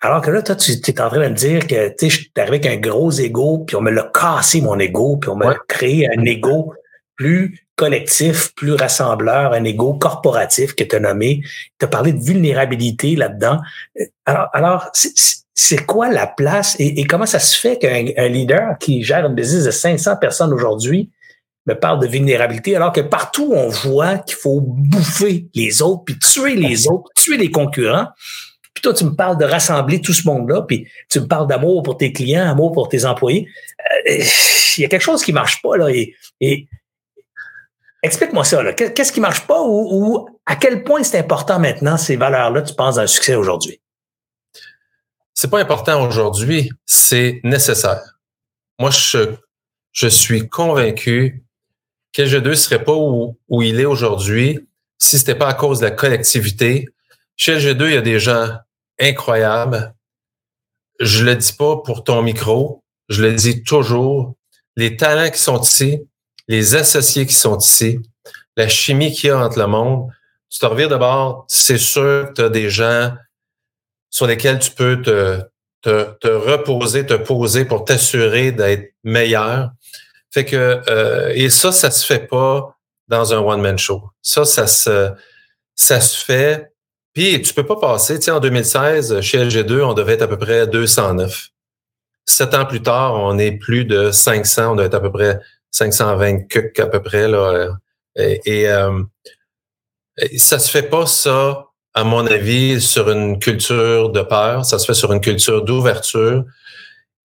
Speaker 1: alors que là, toi, tu es en train de me dire que tu es arrivé avec un gros ego, puis on me l'a cassé mon ego, puis on m'a créé un ego plus collectif, plus rassembleur, un ego corporatif que tu as nommé. Tu as parlé de vulnérabilité là-dedans. Alors, alors c'est quoi la place et, comment ça se fait qu'un leader qui gère une business de 500 personnes aujourd'hui me parle de vulnérabilité alors que partout on voit qu'il faut bouffer les autres, puis tuer les autres, tuer les concurrents. Puis toi, tu me parles de rassembler tout ce monde-là, puis tu me parles d'amour pour tes clients, amour pour tes employés. Euh, il y a quelque chose qui marche pas, là. Et, explique-moi ça. Qu'est-ce qui marche pas ou, à quel point c'est important maintenant, ces valeurs-là, tu penses, un succès aujourd'hui?
Speaker 2: C'est pas important aujourd'hui, c'est nécessaire. Moi, je, suis convaincu que LG2 serait pas où, il est aujourd'hui si c'était pas à cause de la collectivité. Chez LG2, il y a des gens incroyable. Je le dis pas pour ton micro, je le dis toujours. Les talents qui sont ici, les associés qui sont ici, la chimie qu'il y a entre le monde, tu te reviens d'abord, c'est sûr que tu as des gens sur lesquels tu peux te, te, te reposer, te poser pour t'assurer d'être meilleur. Fait que euh, et ça, ça se fait pas dans un one-man show. Ça, ça se ça se fait puis tu peux pas passer, tu en 2016, chez LG2, on devait être à peu près 209. Sept ans plus tard, on est plus de 500, on doit être à peu près 520 cucs à peu près. Là. Et, et euh, ça se fait pas ça, à mon avis, sur une culture de peur, ça se fait sur une culture d'ouverture.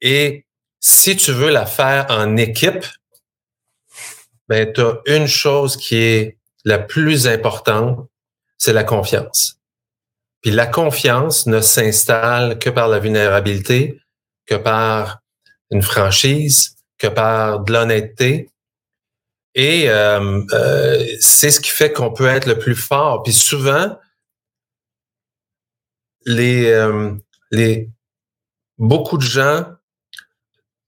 Speaker 2: Et si tu veux la faire en équipe, ben, tu as une chose qui est la plus importante, c'est la confiance. Puis la confiance ne s'installe que par la vulnérabilité, que par une franchise, que par de l'honnêteté. Et euh, euh, c'est ce qui fait qu'on peut être le plus fort. Puis souvent, les, euh, les beaucoup de gens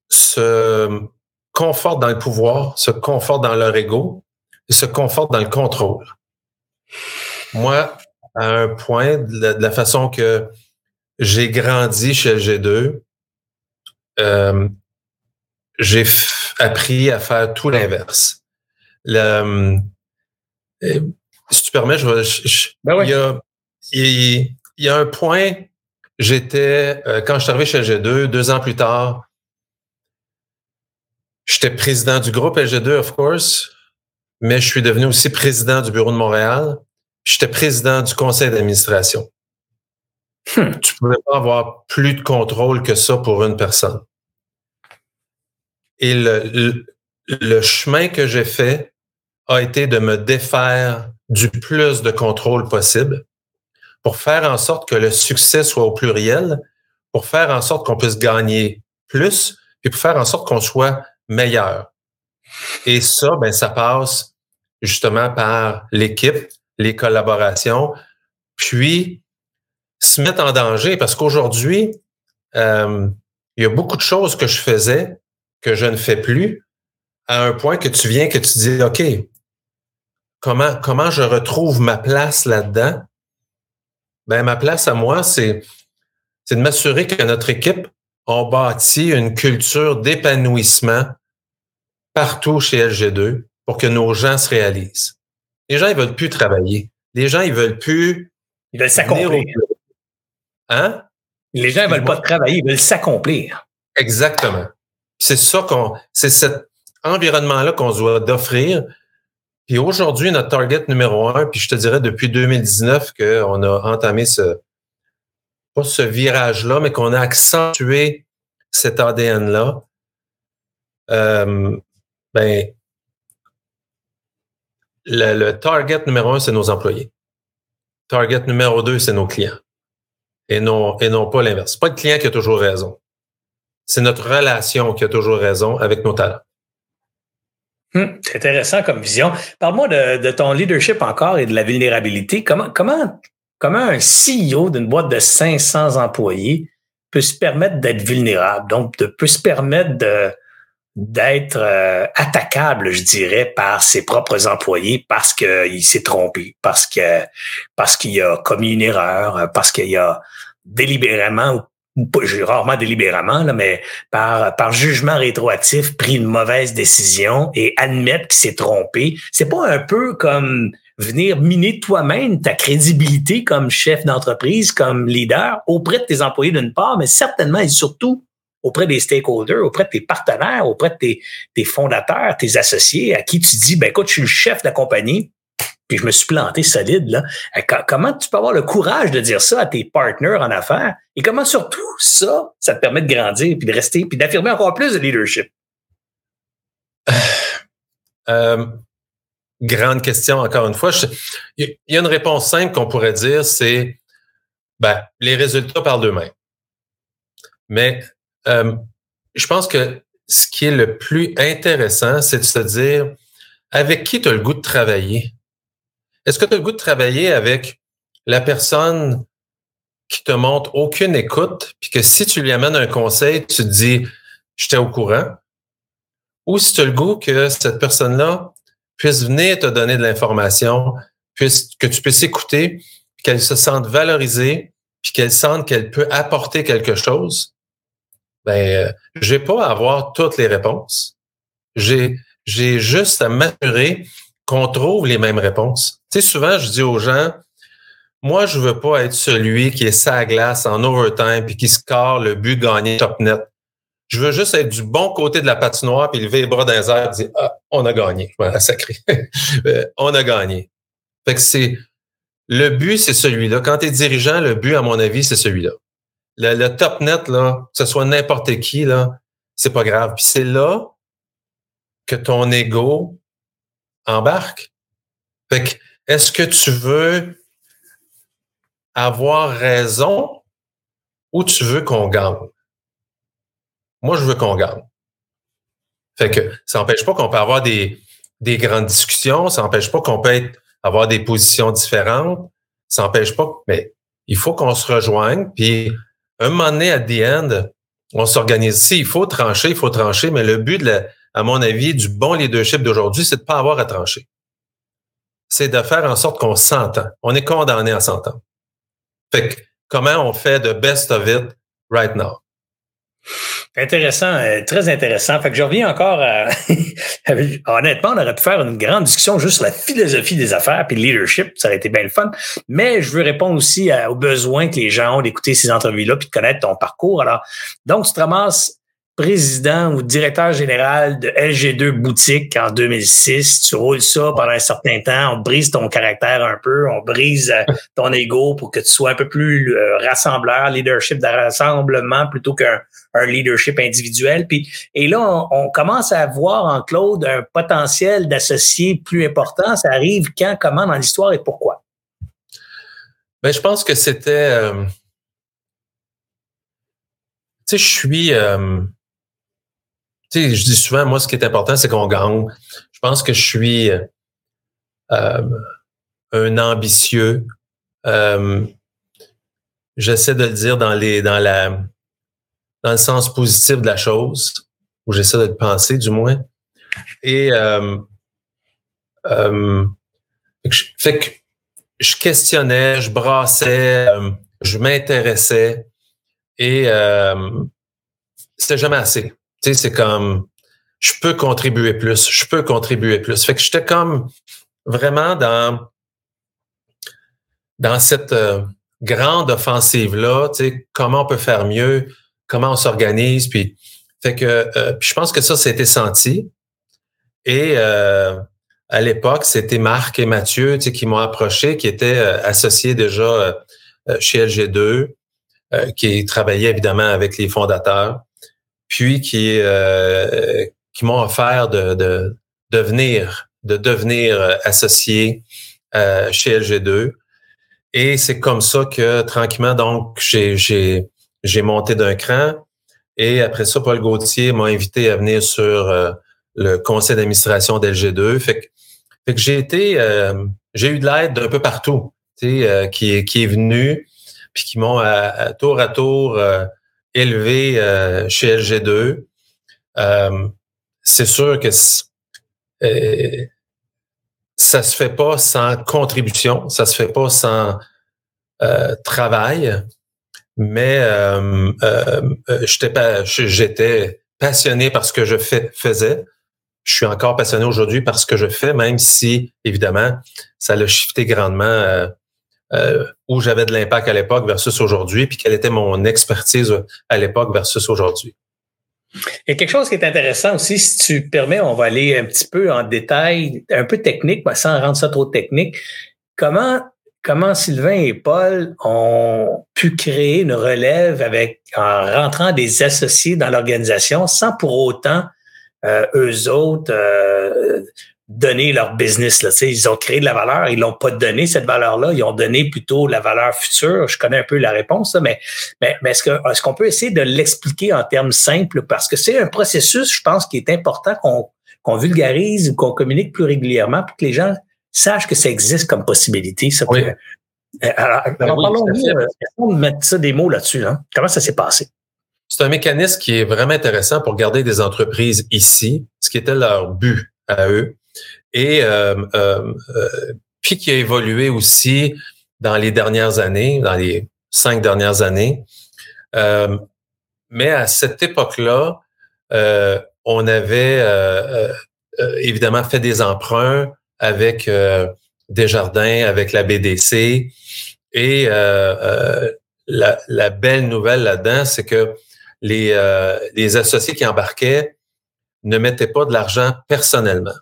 Speaker 2: se confortent dans le pouvoir, se confortent dans leur ego, se confortent dans le contrôle. Moi, à un point, de la, façon que j'ai grandi chez LG2, euh, j'ai appris à faire tout l'inverse. Euh, si tu permets, je, ben il, y a, il, y a un point, j'étais, euh, quand je suis arrivé chez LG2, deux ans plus tard, j'étais président du groupe LG2, of course, mais je suis devenu aussi président du bureau de Montréal j'étais président du conseil d'administration. Hmm. Tu pouvais pas avoir plus de contrôle que ça pour une personne. Et le, le, chemin que j'ai fait a été de me défaire du plus de contrôle possible pour faire en sorte que le succès soit au pluriel, pour faire en sorte qu'on puisse gagner plus et pour faire en sorte qu'on soit meilleur. Et ça, ben, ça passe justement par l'équipe, les collaborations, puis se mettre en danger parce qu'aujourd'hui, euh, il y a beaucoup de choses que je faisais que je ne fais plus à un point que tu viens que tu dis OK, comment comment je retrouve ma place là-dedans? Ben ma place à moi c'est c'est de m'assurer que notre équipe a bâti une culture d'épanouissement partout chez LG2 pour que nos gens se réalisent. Les gens, ils veulent plus travailler. Les gens, ils veulent plus.
Speaker 1: Ils veulent s'accomplir.
Speaker 2: Hein?
Speaker 1: Les gens, ils veulent pas travailler, ils veulent s'accomplir.
Speaker 2: Exactement. C'est ça qu'on, c'est cet environnement-là qu'on doit d'offrir. Puis aujourd'hui, notre target numéro un, puis je te dirais depuis 2019 qu'on a entamé ce, pas ce virage-là, mais qu'on a accentué cet ADN-là. Euh, ben, le, target numéro un, c'est nos employés. Target numéro deux, c'est nos clients. Et non, et non pas l'inverse. pas le client qui a toujours raison. C'est notre relation qui a toujours raison avec nos talents.
Speaker 1: Hum, c'est intéressant comme vision. Parle-moi de, ton leadership encore et de la vulnérabilité. Comment, comment, comment un CEO d'une boîte de 500 employés peut se permettre d'être vulnérable, donc de, peut se permettre d'être euh, attaquable, je dirais, par ses propres employés parce qu'il s'est trompé, parce parce qu'il a commis une erreur, parce qu'il a délibérément ou rarement délibérément, là, mais par, par jugement rétroactif, pris une mauvaise décision et admettre qu'il s'est trompé. C'est pas un peu comme venir miner toi-même ta crédibilité comme chef d'entreprise, comme leader auprès de tes employés d'une part, mais certainement et surtout auprès des stakeholders, auprès de tes partenaires, auprès de tes, fondateurs, tes associés, à qui tu dis, ben écoute, je suis le chef de la compagnie, puis je me suis planté solide. Là. Euh, comment tu peux avoir le courage de dire ça à tes partenaires en affaires? Et comment surtout ça, ça te permet de grandir, puis de rester, puis d'affirmer encore plus de leadership?
Speaker 2: Euh, grande question, encore une fois. il y a une réponse simple qu'on pourrait dire, c'est ben, les résultats parlent d'eux-mêmes. Mais euh, je pense que ce qui est le plus intéressant, c'est de se dire avec qui tu as le goût de travailler? Est-ce que tu as le goût de travailler avec la personne qui te montre aucune écoute, puis que si tu lui amènes un conseil, tu te dis j'étais au courant, ou si tu as le goût que cette personne-là puisse venir te donner de l'information, que tu puisses écouter, qu'elle se sente valorisée, puis qu'elle sente qu'elle peut apporter quelque chose, ben, euh, j'ai pas à avoir toutes les réponses. J'ai, j'ai juste à m'assurer qu'on trouve les mêmes réponses. Tu sais, souvent, je dis aux gens, moi, je veux pas être celui qui est sa glace en overtime puis qui score le but gagné top net. Je veux juste être du bon côté de la patinoire puis lever les bras dans les airs et dire, ah, on a gagné. Voilà, sacré. Euh, on a gagné. Fait que c'est, le but, c'est celui-là. Quand tu es dirigeant, le but, à mon avis, c'est celui-là le, top net, là, que ce soit n'importe qui, là, c'est pas grave. Puis c'est là que ton ego embarque. Fait que, est-ce que tu veux avoir raison ou tu veux qu'on gagne? Moi, je veux qu'on gagne. Fait que ça n'empêche pas qu'on peut avoir des, des grandes discussions, ça n'empêche pas qu'on peut avoir des positions différentes, ça n'empêche pas, mais il faut qu'on se rejoigne, puis un moment donné, à the end, on s'organise. Si il faut trancher, il faut trancher, mais le but, de à mon avis, du bon leadership d'aujourd'hui, c'est de pas avoir à trancher. C'est de faire en sorte qu'on s'entend. On est condamné à s'entendre. Fait que, comment on fait the best of it right now?
Speaker 1: Intéressant, euh, très intéressant. Fait que je reviens encore à... Honnêtement, on aurait pu faire une grande discussion juste sur la philosophie des affaires puis le leadership. Ça aurait été bien le fun. Mais je veux répondre aussi aux besoins que les gens ont d'écouter ces entrevues-là puis de connaître ton parcours. Alors, donc, tu te ramasses président ou directeur général de LG2 Boutique en 2006. Tu roules ça pendant un certain temps. On brise ton caractère un peu. On brise euh, ton ego pour que tu sois un peu plus euh, rassembleur, leadership de rassemblement plutôt qu'un un leadership individuel. Puis, et là, on, commence à voir en Claude un potentiel d'associé plus important. Ça arrive quand, comment dans l'histoire et pourquoi?
Speaker 2: Ben, je pense que c'était... Euh, tu sais, je suis... Euh, tu sais, je dis souvent, moi, ce qui est important, c'est qu'on gagne. Je pense que je suis euh, un ambitieux. J'essaie de le dire dans dans dans le sens positif de la chose, ou j'essaie de le penser du moins. Et euh, euh, fait que je questionnais, je brassais, euh, je m'intéressais et euh, c'était jamais assez. Tu sais, c'est comme je peux contribuer plus, je peux contribuer plus. Fait que j'étais comme vraiment dans dans cette euh, grande offensive là. Tu sais, comment on peut faire mieux comment on s'organise. Puis, fait que, je pense que ça, c'était senti. Et à l'époque, c'était Marc et Mathieu qui m'ont approché, qui étaient associés déjà chez LG2, qui travaillaient évidemment avec les fondateurs, puis qui, qui m'ont offert de, de, devenir de devenir associé chez LG2. Et c'est comme ça que tranquillement, donc, j'ai, j'ai, monté d'un cran. Et après ça, Paul Gauthier m'a invité à venir sur euh, le conseil d'administration d'LG2. Fait que, fait que j'ai été, euh, j'ai eu de l'aide d'un peu partout, tu sais, euh, qui, qui est venu, puis qui m'ont à, tour à tour élevé chez LG2. c'est sûr que ça se fait pas sans contribution, ça se fait pas sans euh, travail, mais euh, euh, j'étais passionné par ce que je fais, faisais. Je suis encore passionné aujourd'hui par ce que je fais, même si évidemment ça l'a shifté grandement où j'avais de l'impact à l'époque versus aujourd'hui, puis quelle était mon expertise à l'époque versus aujourd'hui.
Speaker 1: Il y a quelque chose qui est intéressant aussi, si tu permets, on va aller un petit peu en détail, un peu technique, mais sans rendre ça trop technique. Comment, comment Sylvain et Paul ont pu créer une relève avec en rentrant des associés dans l'organisation sans pour autant euh, eux autres euh, donner leur business. Là. ils ont créé de la valeur, ils l'ont pas donné cette valeur-là, ils ont donné plutôt la valeur future. Je connais un peu la réponse, mais, mais, mais est-ce, que, est-ce qu'on peut essayer de l'expliquer en termes simples? Parce que c'est un processus, je pense, qui est important qu'on, qu'on vulgarise, qu'on communique plus régulièrement pour que les gens sachent que ça existe comme possibilité. Ça
Speaker 2: oui.
Speaker 1: Euh, alors, ben parlons de mettre ça des mots là-dessus. Hein. Comment ça s'est passé?
Speaker 2: C'est un mécanisme qui est vraiment intéressant pour garder des entreprises ici, ce qui était leur but à eux et euh, euh, euh, puis qui a évolué aussi dans les dernières années, dans les cinq dernières années. mais à cette époque-là, on avait évidemment fait des emprunts avec Desjardins, avec la BDC. Et la, la, belle nouvelle là-dedans, c'est que les, les associés qui embarquaient ne mettaient pas de l'argent personnellement.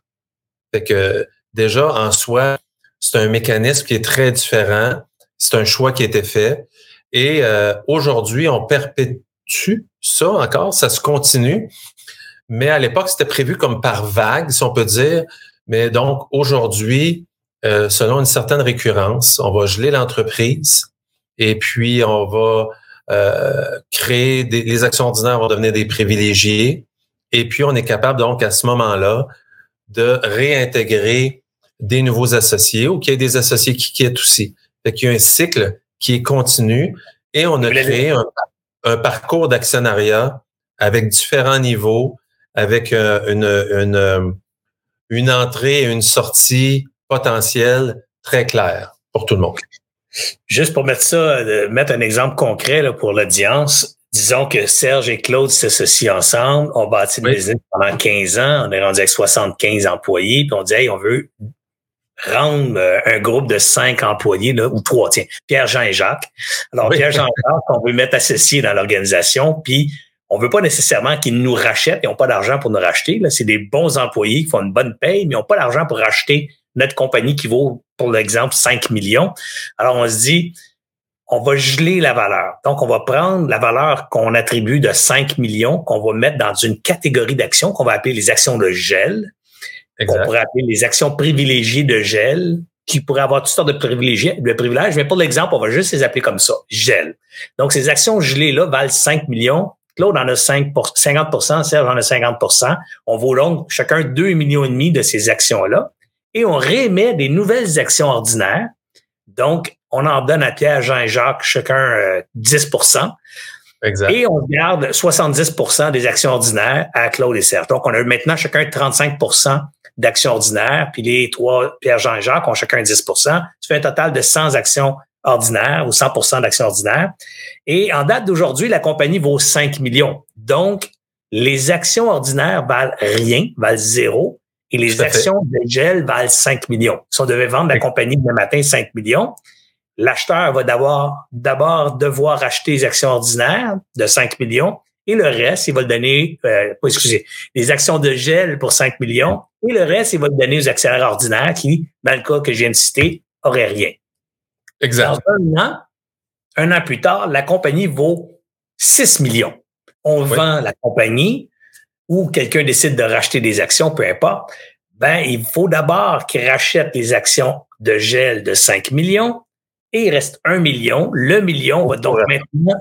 Speaker 2: Fait que déjà, en soi, c'est un mécanisme qui est très différent. C'est un choix qui a été fait. Et euh, aujourd'hui, on perpétue ça encore, ça se continue. Mais à l'époque, c'était prévu comme par vague, si on peut dire. Mais donc, aujourd'hui, euh, selon une certaine récurrence, on va geler l'entreprise et puis on va euh, créer des, les actions ordinaires vont devenir des privilégiés. Et puis, on est capable, donc, à ce moment-là, de réintégrer des nouveaux associés ou qu'il y ait des associés qui quittent aussi. Fait qu'il y a un cycle qui est continu et on a créé un, parcours d'actionnariat avec différents niveaux, avec euh, une, une, euh, une entrée et une sortie potentielle très claire pour tout le monde.
Speaker 1: Juste pour mettre ça, euh, mettre un exemple concret là, pour l'audience, disons que Serge et Claude s'associent ensemble, on bâtit une business pendant 15 ans, on est rendu avec 75 employés, puis on dit, hey, on veut rendre euh, un groupe de cinq employés, là, ou trois, tiens, Pierre, Jean et Jacques. Alors, Pierre, Jean et Jacques, on veut mettre associés dans l'organisation, puis on veut pas nécessairement qu'ils nous rachètent, ils n'ont pas d'argent pour nous racheter. Là, c'est des bons employés qui font une bonne paye, mais ils n'ont pas d'argent pour racheter notre compagnie qui vaut, pour l'exemple, 5 millions. Alors, on se dit, on va geler la valeur. Donc, on va prendre la valeur qu'on attribue de 5 millions, qu'on va mettre dans une catégorie d'actions qu'on va appeler les actions de gel, qu'on pourrait appeler les actions privilégiées de gel, qui pourraient avoir toutes sortes de privilèges, de privilèges, mais pour l'exemple, on va juste les appeler comme ça, gel. Donc, ces actions gelées-là valent 5 millions. Claude en a 5 50% Serge en a 50% On vaut donc chacun 2 millions et demi de ces actions-là. Et on réémet des nouvelles actions ordinaires. Donc, on en donne à Pierre, Jean et Jacques chacun 10 euh, Exact. Et on garde 70% des actions ordinaires à Claude et Serge. Donc, on a maintenant chacun 35% d'actions ordinaires, puis les trois, Pierre, Jean et Jacques, ont chacun 10% Ça fait un total de 100 actions ordinaires ou 100% d'actions ordinaires. Et en date d'aujourd'hui, la compagnie vaut 5 millions. Donc, les actions ordinaires valent rien, valent zéro, et les actions de gel valent 5 millions. Si on devait vendre la compagnie demain matin 5 millions, l'acheteur va d'abord, d'abord devoir acheter les actions ordinaires de 5 millions et le reste, il va le donner, euh, excusez, les actions de gel pour 5 millions et le reste, il va le donner aux actionnaires ordinaires qui, dans le cas que je viens de citer, auraient rien.
Speaker 2: Exact.
Speaker 1: un an, un an plus tard, la compagnie vaut 6 millions. On vend la compagnie ou quelqu'un décide de racheter des actions, peu importe. Ben, il faut d'abord qu'il rachète les actions de gel de 5 millions et il reste 1 million. Le million va donc maintenant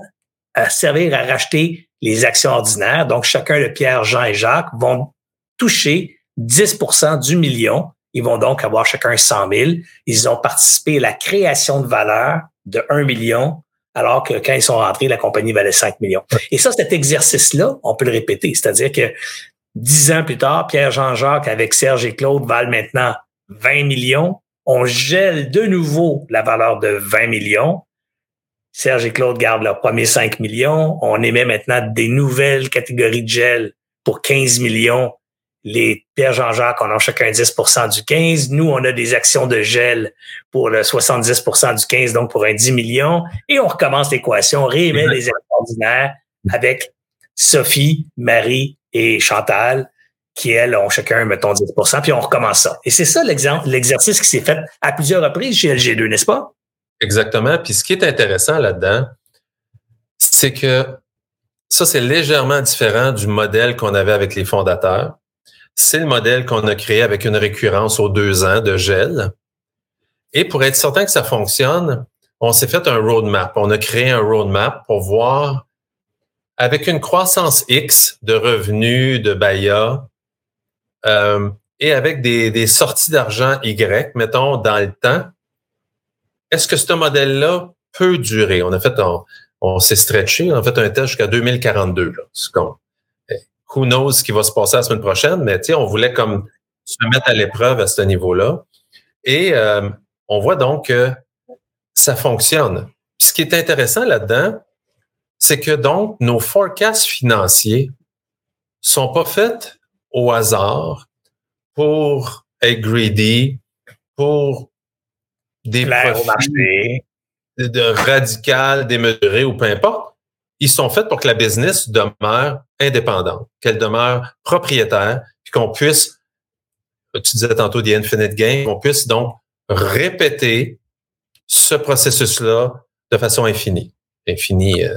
Speaker 1: euh, servir à racheter les actions ordinaires. Donc, chacun de Pierre, Jean et Jacques vont toucher 10% du million. Ils vont donc avoir chacun 100 000. Ils ont participé à la création de valeur de 1 million, alors que quand ils sont rentrés, la compagnie valait 5 millions. Et ça, cet exercice-là, on peut le répéter. C'est-à-dire que dix ans plus tard, Pierre-Jean-Jacques avec Serge et Claude valent maintenant 20 millions. On gèle de nouveau la valeur de 20 millions. Serge et Claude gardent leurs premiers 5 millions. On émet maintenant des nouvelles catégories de gel pour 15 millions. Les Pierre Jean-Jacques, on a chacun 10% du 15. Nous, on a des actions de gel pour le 70% du 15, donc pour un 10 millions. Et on recommence l'équation, on réémet les extraordinaires avec Sophie, Marie et Chantal, qui, elles, ont chacun, mettons, 10% puis on recommence ça. Et c'est ça l'exercice qui s'est fait à plusieurs reprises chez LG2, n'est-ce pas?
Speaker 2: Exactement. Puis ce qui est intéressant là-dedans, c'est que ça, c'est légèrement différent du modèle qu'on avait avec les fondateurs. C'est le modèle qu'on a créé avec une récurrence aux deux ans de gel. Et pour être certain que ça fonctionne, on s'est fait un roadmap. On a créé un roadmap pour voir, avec une croissance X de revenus de Baya euh, et avec des, sorties d'argent Y, mettons, dans le temps, est-ce que ce modèle-là peut durer? On a fait, on, s'est stretché, on a fait un test jusqu'à 2042. Là. Eh, who knows ce qui va se passer la semaine prochaine, mais on voulait comme se mettre à l'épreuve à ce niveau-là. Et euh, on voit donc que ça fonctionne. ce qui est intéressant là-dedans, c'est que donc nos forecasts financiers sont pas faits au hasard pour être greedy, pour des profits de radical, démesuré ou peu importe, ils sont faits pour que la business demeure indépendante, qu'elle demeure propriétaire, puis qu'on puisse, tu disais tantôt The Infinite Game, qu'on puisse donc répéter ce processus-là de façon infinie. Infinie. Euh,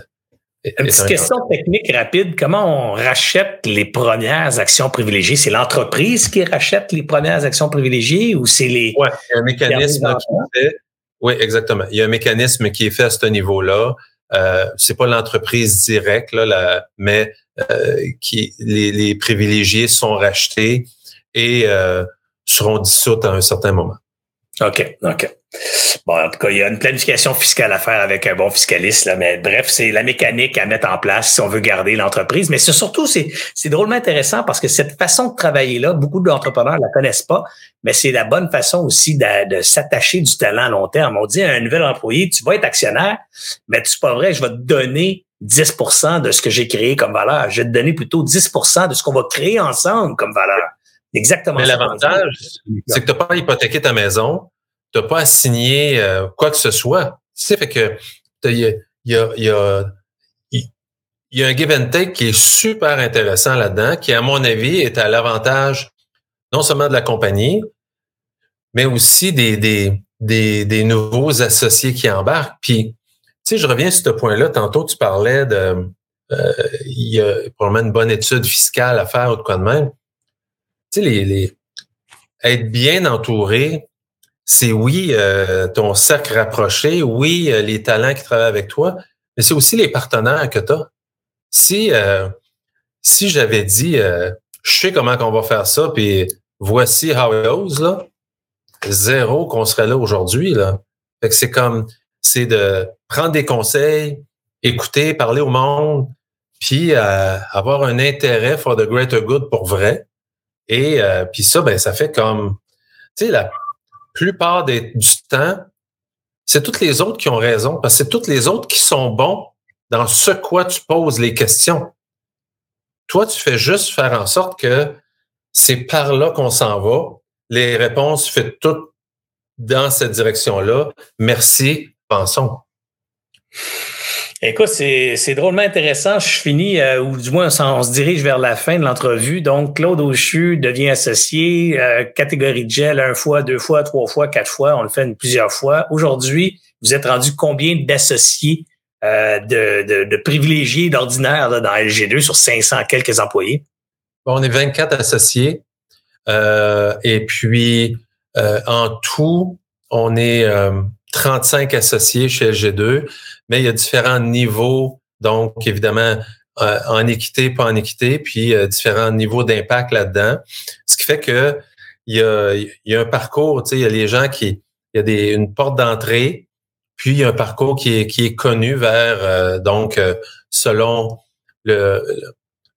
Speaker 1: Une petite question technique rapide. Comment on rachète les premières actions privilégiées? C'est l'entreprise qui rachète les premières actions privilégiées ou c'est les...
Speaker 2: Oui, un mécanisme qui fait oui, exactement. Il y a un mécanisme qui est fait à ce niveau-là. Euh, c'est pas l'entreprise directe, là, mais euh, qui les, privilégiés sont rachetés et euh, seront dissous à un certain moment.
Speaker 1: OK, OK. Bon, en tout cas, il y a une planification fiscale à faire avec un bon fiscaliste, là, mais bref, c'est la mécanique à mettre en place si on veut garder l'entreprise. Mais c'est surtout, c'est, c'est drôlement intéressant parce que cette façon de travailler-là, beaucoup d'entrepreneurs la connaissent pas, mais c'est la bonne façon aussi de, s'attacher du talent à long terme. On dit à un nouvel employé, tu vas être actionnaire, mais tu pas vrai, je vais te donner 10% de ce que j'ai créé comme valeur. Je vais te donner plutôt 10% de ce qu'on va créer ensemble comme valeur. Exactement.
Speaker 2: Mais l'avantage, c'est que tu n'as pas hypothéqué ta maison, tu n'as pas à signer euh, quoi que ce soit. Tu sais, fait que il y a, y, a, y, a, y a un give and take qui est super intéressant là-dedans, qui, à mon avis, est à l'avantage non seulement de la compagnie, mais aussi des, des, des, des nouveaux associés qui embarquent. Puis, tu sais, je reviens sur ce point-là. Tantôt, tu parlais de euh, il y a probablement une bonne étude fiscale à faire ou de quoi de même. Sais, les, les être bien entouré, c'est oui, euh, ton cercle rapproché, oui, euh, les talents qui travaillent avec toi, mais c'est aussi les partenaires que tu as. Si, euh, si j'avais dit, je sais comment qu'on va faire ça, puis voici how it goes, là, zéro qu'on serait là aujourd'hui. Là. Fait que c'est comme, c'est de prendre des conseils, écouter, parler au monde, puis avoir un intérêt for the greater good pour vrai. Et puis ça, ben, ça fait comme, tu sais, la plupart du temps, c'est toutes les autres qui ont raison, parce que c'est toutes les autres qui sont bons dans ce quoi tu poses les questions. Toi, tu fais juste faire en sorte que c'est par là qu'on s'en va. Les réponses, faites toutes dans cette direction-là. Merci. pensons.
Speaker 1: Écoute, c'est, drôlement intéressant. Je finis, euh, ou du moins, on, se dirige vers la fin de l'entrevue. Donc, Claude Auchu devient associé, euh, catégorie de gel, un fois, deux fois, trois fois, quatre fois. On le fait plusieurs fois. Aujourd'hui, vous êtes rendu combien d'associés, euh, de, de, privilégiés, d'ordinaires dans LG2 sur 500 quelques employés?
Speaker 2: on est 24 associés. et puis, en tout, on est 35 associés chez LG2 mais il y a différents niveaux, donc évidemment euh, en équité, pas en équité, puis euh, différents niveaux d'impact là-dedans. Ce qui fait que il y a, y a un parcours, tu sais, il y a les gens qui, il y a des, une porte d'entrée, puis il y a un parcours qui est, qui est connu vers, euh, donc, selon le,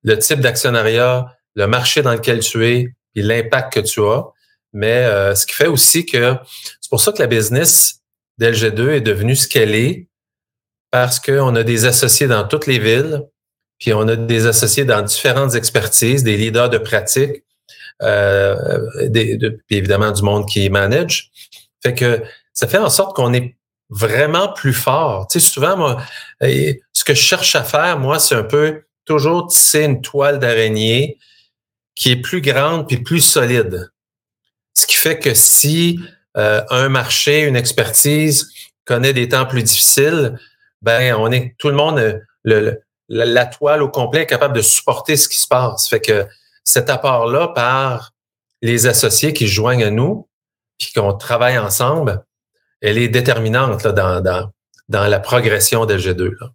Speaker 2: le type d'actionnariat, le marché dans lequel tu es, puis l'impact que tu as. Mais ce qui fait aussi que c'est pour ça que la business d'LG2 est devenue ce qu'elle est, parce qu'on a des associés dans toutes les villes, puis on a des associés dans différentes expertises, des leaders de pratique, euh, puis évidemment du monde qui manage. Fait que ça fait en sorte qu'on est vraiment plus fort. Tu sais, souvent, moi, ce que je cherche à faire, moi, c'est un peu toujours tisser une toile d'araignée qui est plus grande puis plus solide. Ce qui fait que si euh, un marché, une expertise connaît des temps plus difficiles, ben on est tout le monde euh, le, la, toile au complet est capable de supporter ce qui se passe. Fait que cet apport-là par les associés qui joignent à nous, puis qu'on travaille ensemble, elle est déterminante là, dans, dans, dans la progression de G2. Là.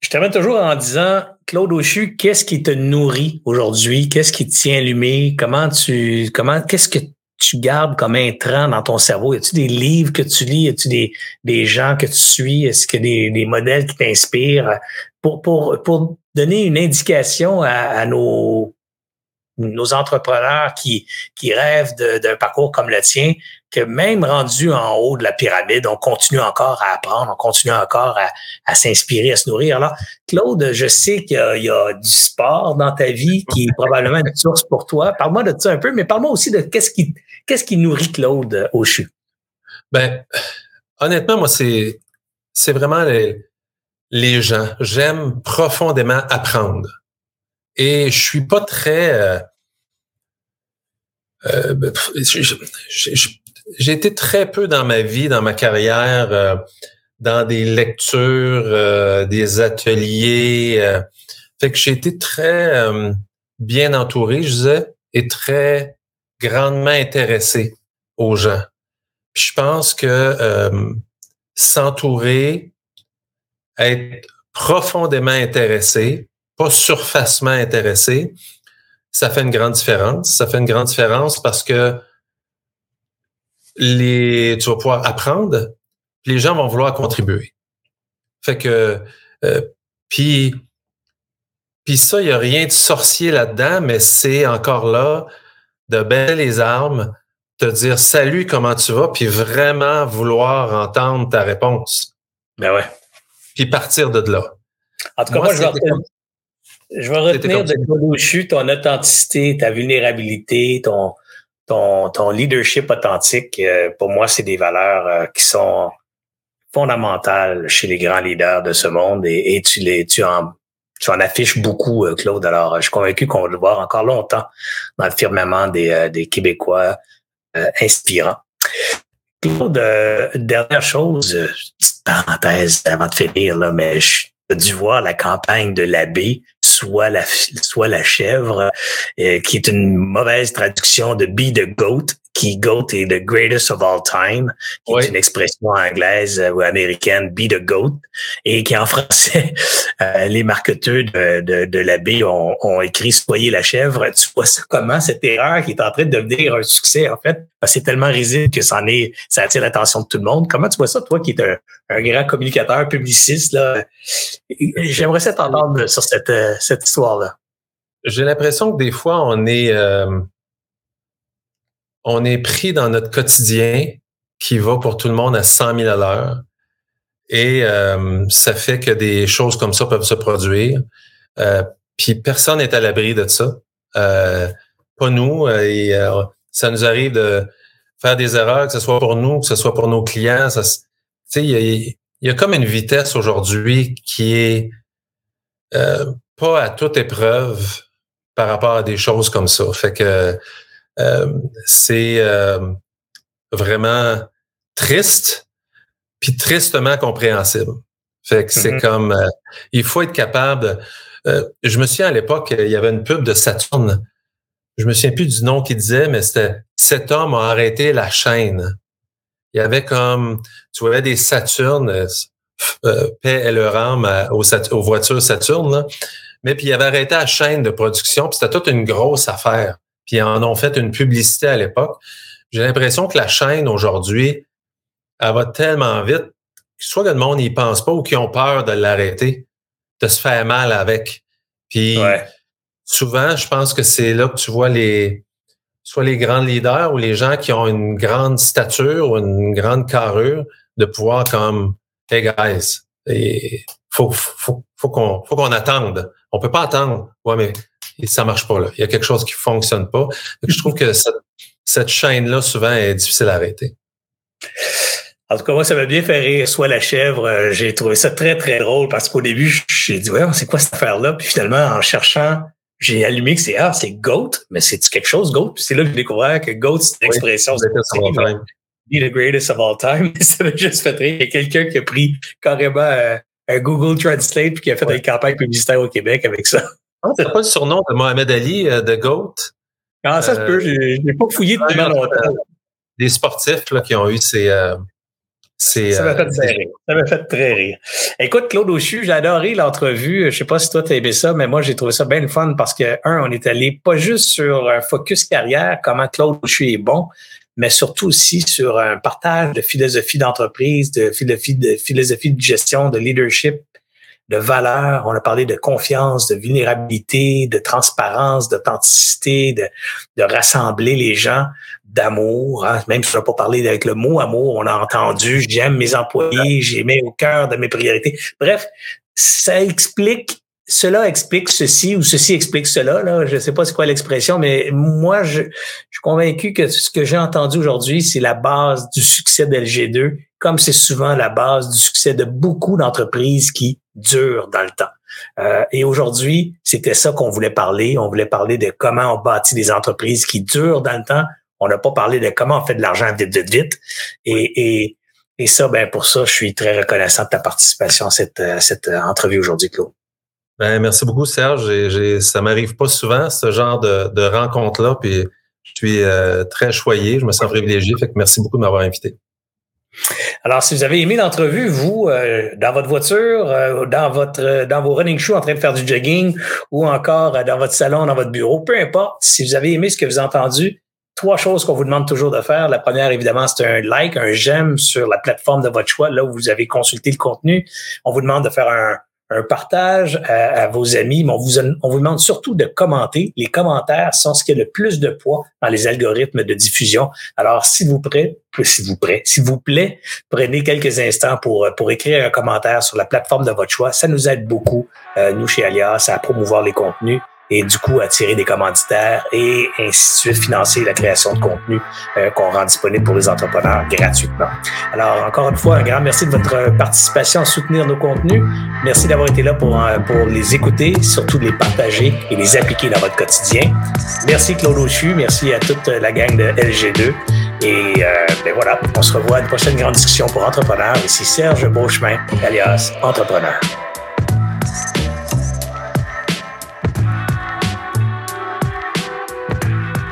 Speaker 1: Je termine toujours en disant, Claude Auchu, qu'est-ce qui te nourrit aujourd'hui? Qu'est-ce qui te tient allumé? Comment tu, comment, qu'est-ce que tu gardes comme intrant dans ton cerveau? Y a-tu des livres que tu lis? Y a-tu des, des gens que tu suis? Est-ce que des, des modèles qui t'inspirent? Pour, pour, pour donner une indication à, nos, nos entrepreneurs qui, qui rêvent d'un parcours comme le tien, que même rendu en haut de la pyramide, on continue encore à apprendre, on continue encore à, à s'inspirer, à se nourrir. Alors, Claude, je sais qu'il y, y, a du sport dans ta vie qui est probablement une source pour toi. Parle-moi de ça un peu, mais parle-moi aussi de qu'est-ce qui, Qu'est-ce qui nourrit Claude Auchu?
Speaker 2: Ben, honnêtement, moi, c'est, c'est vraiment les, les gens. J'aime profondément apprendre. Et je suis pas très... Euh, euh, ben, j'ai été très peu dans ma vie, dans ma carrière, euh, dans des lectures, des ateliers. fait que j'ai été très bien entouré, je disais, et très grandement intéressé aux gens. Puis je pense que euh, s'entourer, être profondément intéressé, pas surfacement intéressé, ça fait une grande différence. Ça fait une grande différence parce que les, tu vas pouvoir apprendre, les gens vont vouloir contribuer. Fait que, euh, puis, puis ça, il n'y a rien de sorcier là-dedans, mais c'est encore là de baisser les armes, te dire salut, comment tu vas, puis vraiment vouloir entendre ta réponse.
Speaker 1: Ben ouais.
Speaker 2: Puis partir de là.
Speaker 1: En tout cas, moi, je, vais retenir, je vais retenir de ton ton authenticité, ta vulnérabilité, ton, ton, ton leadership authentique. Euh, pour moi, c'est des valeurs euh, qui sont fondamentales chez les grands leaders de ce monde et, et tu les tu en tu en affiches beaucoup, euh, Claude. Alors, je suis convaincu qu'on va le voir encore longtemps dans le firmament des, euh, des Québécois euh, inspirants. Claude, dernière chose, petite parenthèse avant de finir, là, mais je dû voir la campagne de l'abbé, soit la, soit la chèvre, qui est une mauvaise traduction de Be the Goat, qui GOAT est the greatest of all time, qui est une expression anglaise ou américaine, be the GOAT, et qui en français, euh, les marketeurs de, de, de la baie ont, ont, écrit Soyez la chèvre. Tu vois ça comment, cette erreur qui est en train de devenir un succès, en fait, c'est tellement risible que ça, en est, ça attire l'attention de tout le monde. Comment tu vois ça, toi qui es un, un grand communicateur, publiciste, là? J'aimerais t'entendre sur cette, cette histoire-là?
Speaker 2: J'ai l'impression que des fois, on est... Euh on est pris dans notre quotidien qui va pour tout le monde à 100 000 à l'heure. Et euh, ça fait que des choses comme ça peuvent se produire. Euh, puis personne n'est à l'abri de ça. Euh, pas nous. Et ça nous arrive de faire des erreurs, que ce soit pour nous, que ce soit pour nos clients. Il y a comme une vitesse aujourd'hui qui est euh, pas à toute épreuve par rapport à des choses comme ça. Fait que euh, c'est euh, vraiment triste, puis tristement compréhensible. Fait que c'est mm-hmm. comme euh, il faut être capable. je me souviens à l'époque, il y avait une pub de Saturne. Je me souviens plus du nom qu'il disait, mais c'était cet homme a arrêté la chaîne. Il y avait comme tu voyais des Saturnes, paix et leur âme aux, aux, voitures Saturne, mais puis il avait arrêté la chaîne de production, puis c'était toute une grosse affaire. Puis ils en ont fait une publicité à l'époque. J'ai l'impression que la chaîne aujourd'hui, elle va tellement vite soit que le monde n'y pense pas ou qu'ils ont peur de l'arrêter, de se faire mal avec. Puis souvent, je pense que c'est là que tu vois les soit les grands leaders ou les gens qui ont une grande stature ou une grande carrure de pouvoir comme Hey guys, et faut, faut, faut qu'on faut qu'on attende. On peut pas attendre. Ouais, mais ça marche pas là. Il y a quelque chose qui fonctionne pas. Je trouve que cette, cette chaîne-là, souvent, est difficile à arrêter.
Speaker 1: En tout cas, moi, ça m'a bien fait rire. Soit la chèvre, euh, j'ai trouvé ça très, très drôle parce qu'au début, j'ai dit, ouais, c'est quoi cette affaire-là? Puis finalement, en cherchant, j'ai allumé que c'est, ah, c'est GOAT, mais c'est quelque chose, GOAT? Puis c'est là que j'ai découvert que GOAT, c'est une expression. Oui, the greatest of all time. ça m'a juste fait rire. Il y a quelqu'un qui a pris carrément euh, un Google Translate puis qui a fait une campagne publicitaire au Québec avec ça.
Speaker 2: Ah, c'est pas le surnom de Mohamed Ali, euh, de GOAT?
Speaker 1: Ah, ça se peut. Je n'ai pas fouillé depuis longtemps.
Speaker 2: Des sportifs là, qui ont eu ces... Euh,
Speaker 1: ça m'a fait très rire. Ça m'a fait très rire. Écoute, Claude Auchu, j'ai adoré l'entrevue. Je sais pas si toi, tu as aimé ça, mais moi, j'ai trouvé ça bien fun parce que, un, on est allé pas juste sur un focus carrière, comment Claude Auchu est bon, mais surtout aussi sur un partage de philosophie d'entreprise, de philosophie de, philosophie de gestion, de leadership, de valeur. On a parlé de confiance, de vulnérabilité, de transparence, d'authenticité, de, de rassembler les gens, d'amour. Hein. Même si on n'a pas parlé avec le mot amour, on a entendu j'aime mes employés, j'ai mis au cœur de mes priorités. Bref, ça explique cela explique ceci ou ceci explique cela. Là. Je ne sais pas c'est quoi l'expression, mais moi, je, je, suis convaincu que ce que j'ai entendu aujourd'hui, c'est la base du succès de LG2, comme c'est souvent la base du succès de beaucoup d'entreprises qui durent dans le temps. Euh, et aujourd'hui, c'était ça qu'on voulait parler. On voulait parler de comment on bâtit des entreprises qui durent dans le temps. On n'a pas parlé de comment on fait de l'argent vite, vite, vite. Et, et, et ça, ben pour ça, je suis très reconnaissant de ta participation à cette, cette entrevue aujourd'hui, Claude.
Speaker 2: Ben, merci beaucoup, Serge. Et, ça m'arrive pas souvent, ce genre de, de rencontre-là. Puis je suis euh, très choyé. Je me sens privilégié. Fait que merci beaucoup de m'avoir invité.
Speaker 1: Alors, si vous avez aimé l'entrevue, vous, euh, dans votre voiture, euh, dans votre, dans vos running shoes en train de faire du jogging, ou encore dans votre salon, dans votre bureau, peu importe, si vous avez aimé ce que vous avez entendu, trois choses qu'on vous demande toujours de faire. La première, évidemment, c'est un like, un j'aime sur la plateforme de votre choix, là où vous avez consulté le contenu. On vous demande de faire un, un partage à, vos amis, mais on vous, on vous demande surtout de commenter. Les commentaires sont ce qui a le plus de poids dans les algorithmes de diffusion. Alors, s'il vous plaît, s'il vous plaît, s'il vous plaît, prenez quelques instants pour, pour écrire un commentaire sur la plateforme de votre choix. Ça nous aide beaucoup, euh, nous, chez Alias, à promouvoir les contenus et du coup attirer des commanditaires et ainsi de suite financer la création de contenu euh, qu'on rend disponible pour les entrepreneurs gratuitement. Alors encore une fois, un grand merci de votre participation à soutenir nos contenus. Merci d'avoir été là pour, euh, pour les écouter, surtout de les partager et les appliquer dans votre quotidien. Merci Claude Auchu, merci à toute la gang de LG2. Et euh, ben voilà, on se revoit à une prochaine grande discussion pour entrepreneurs. Ici Serge Beauchemin, alias Entrepreneur.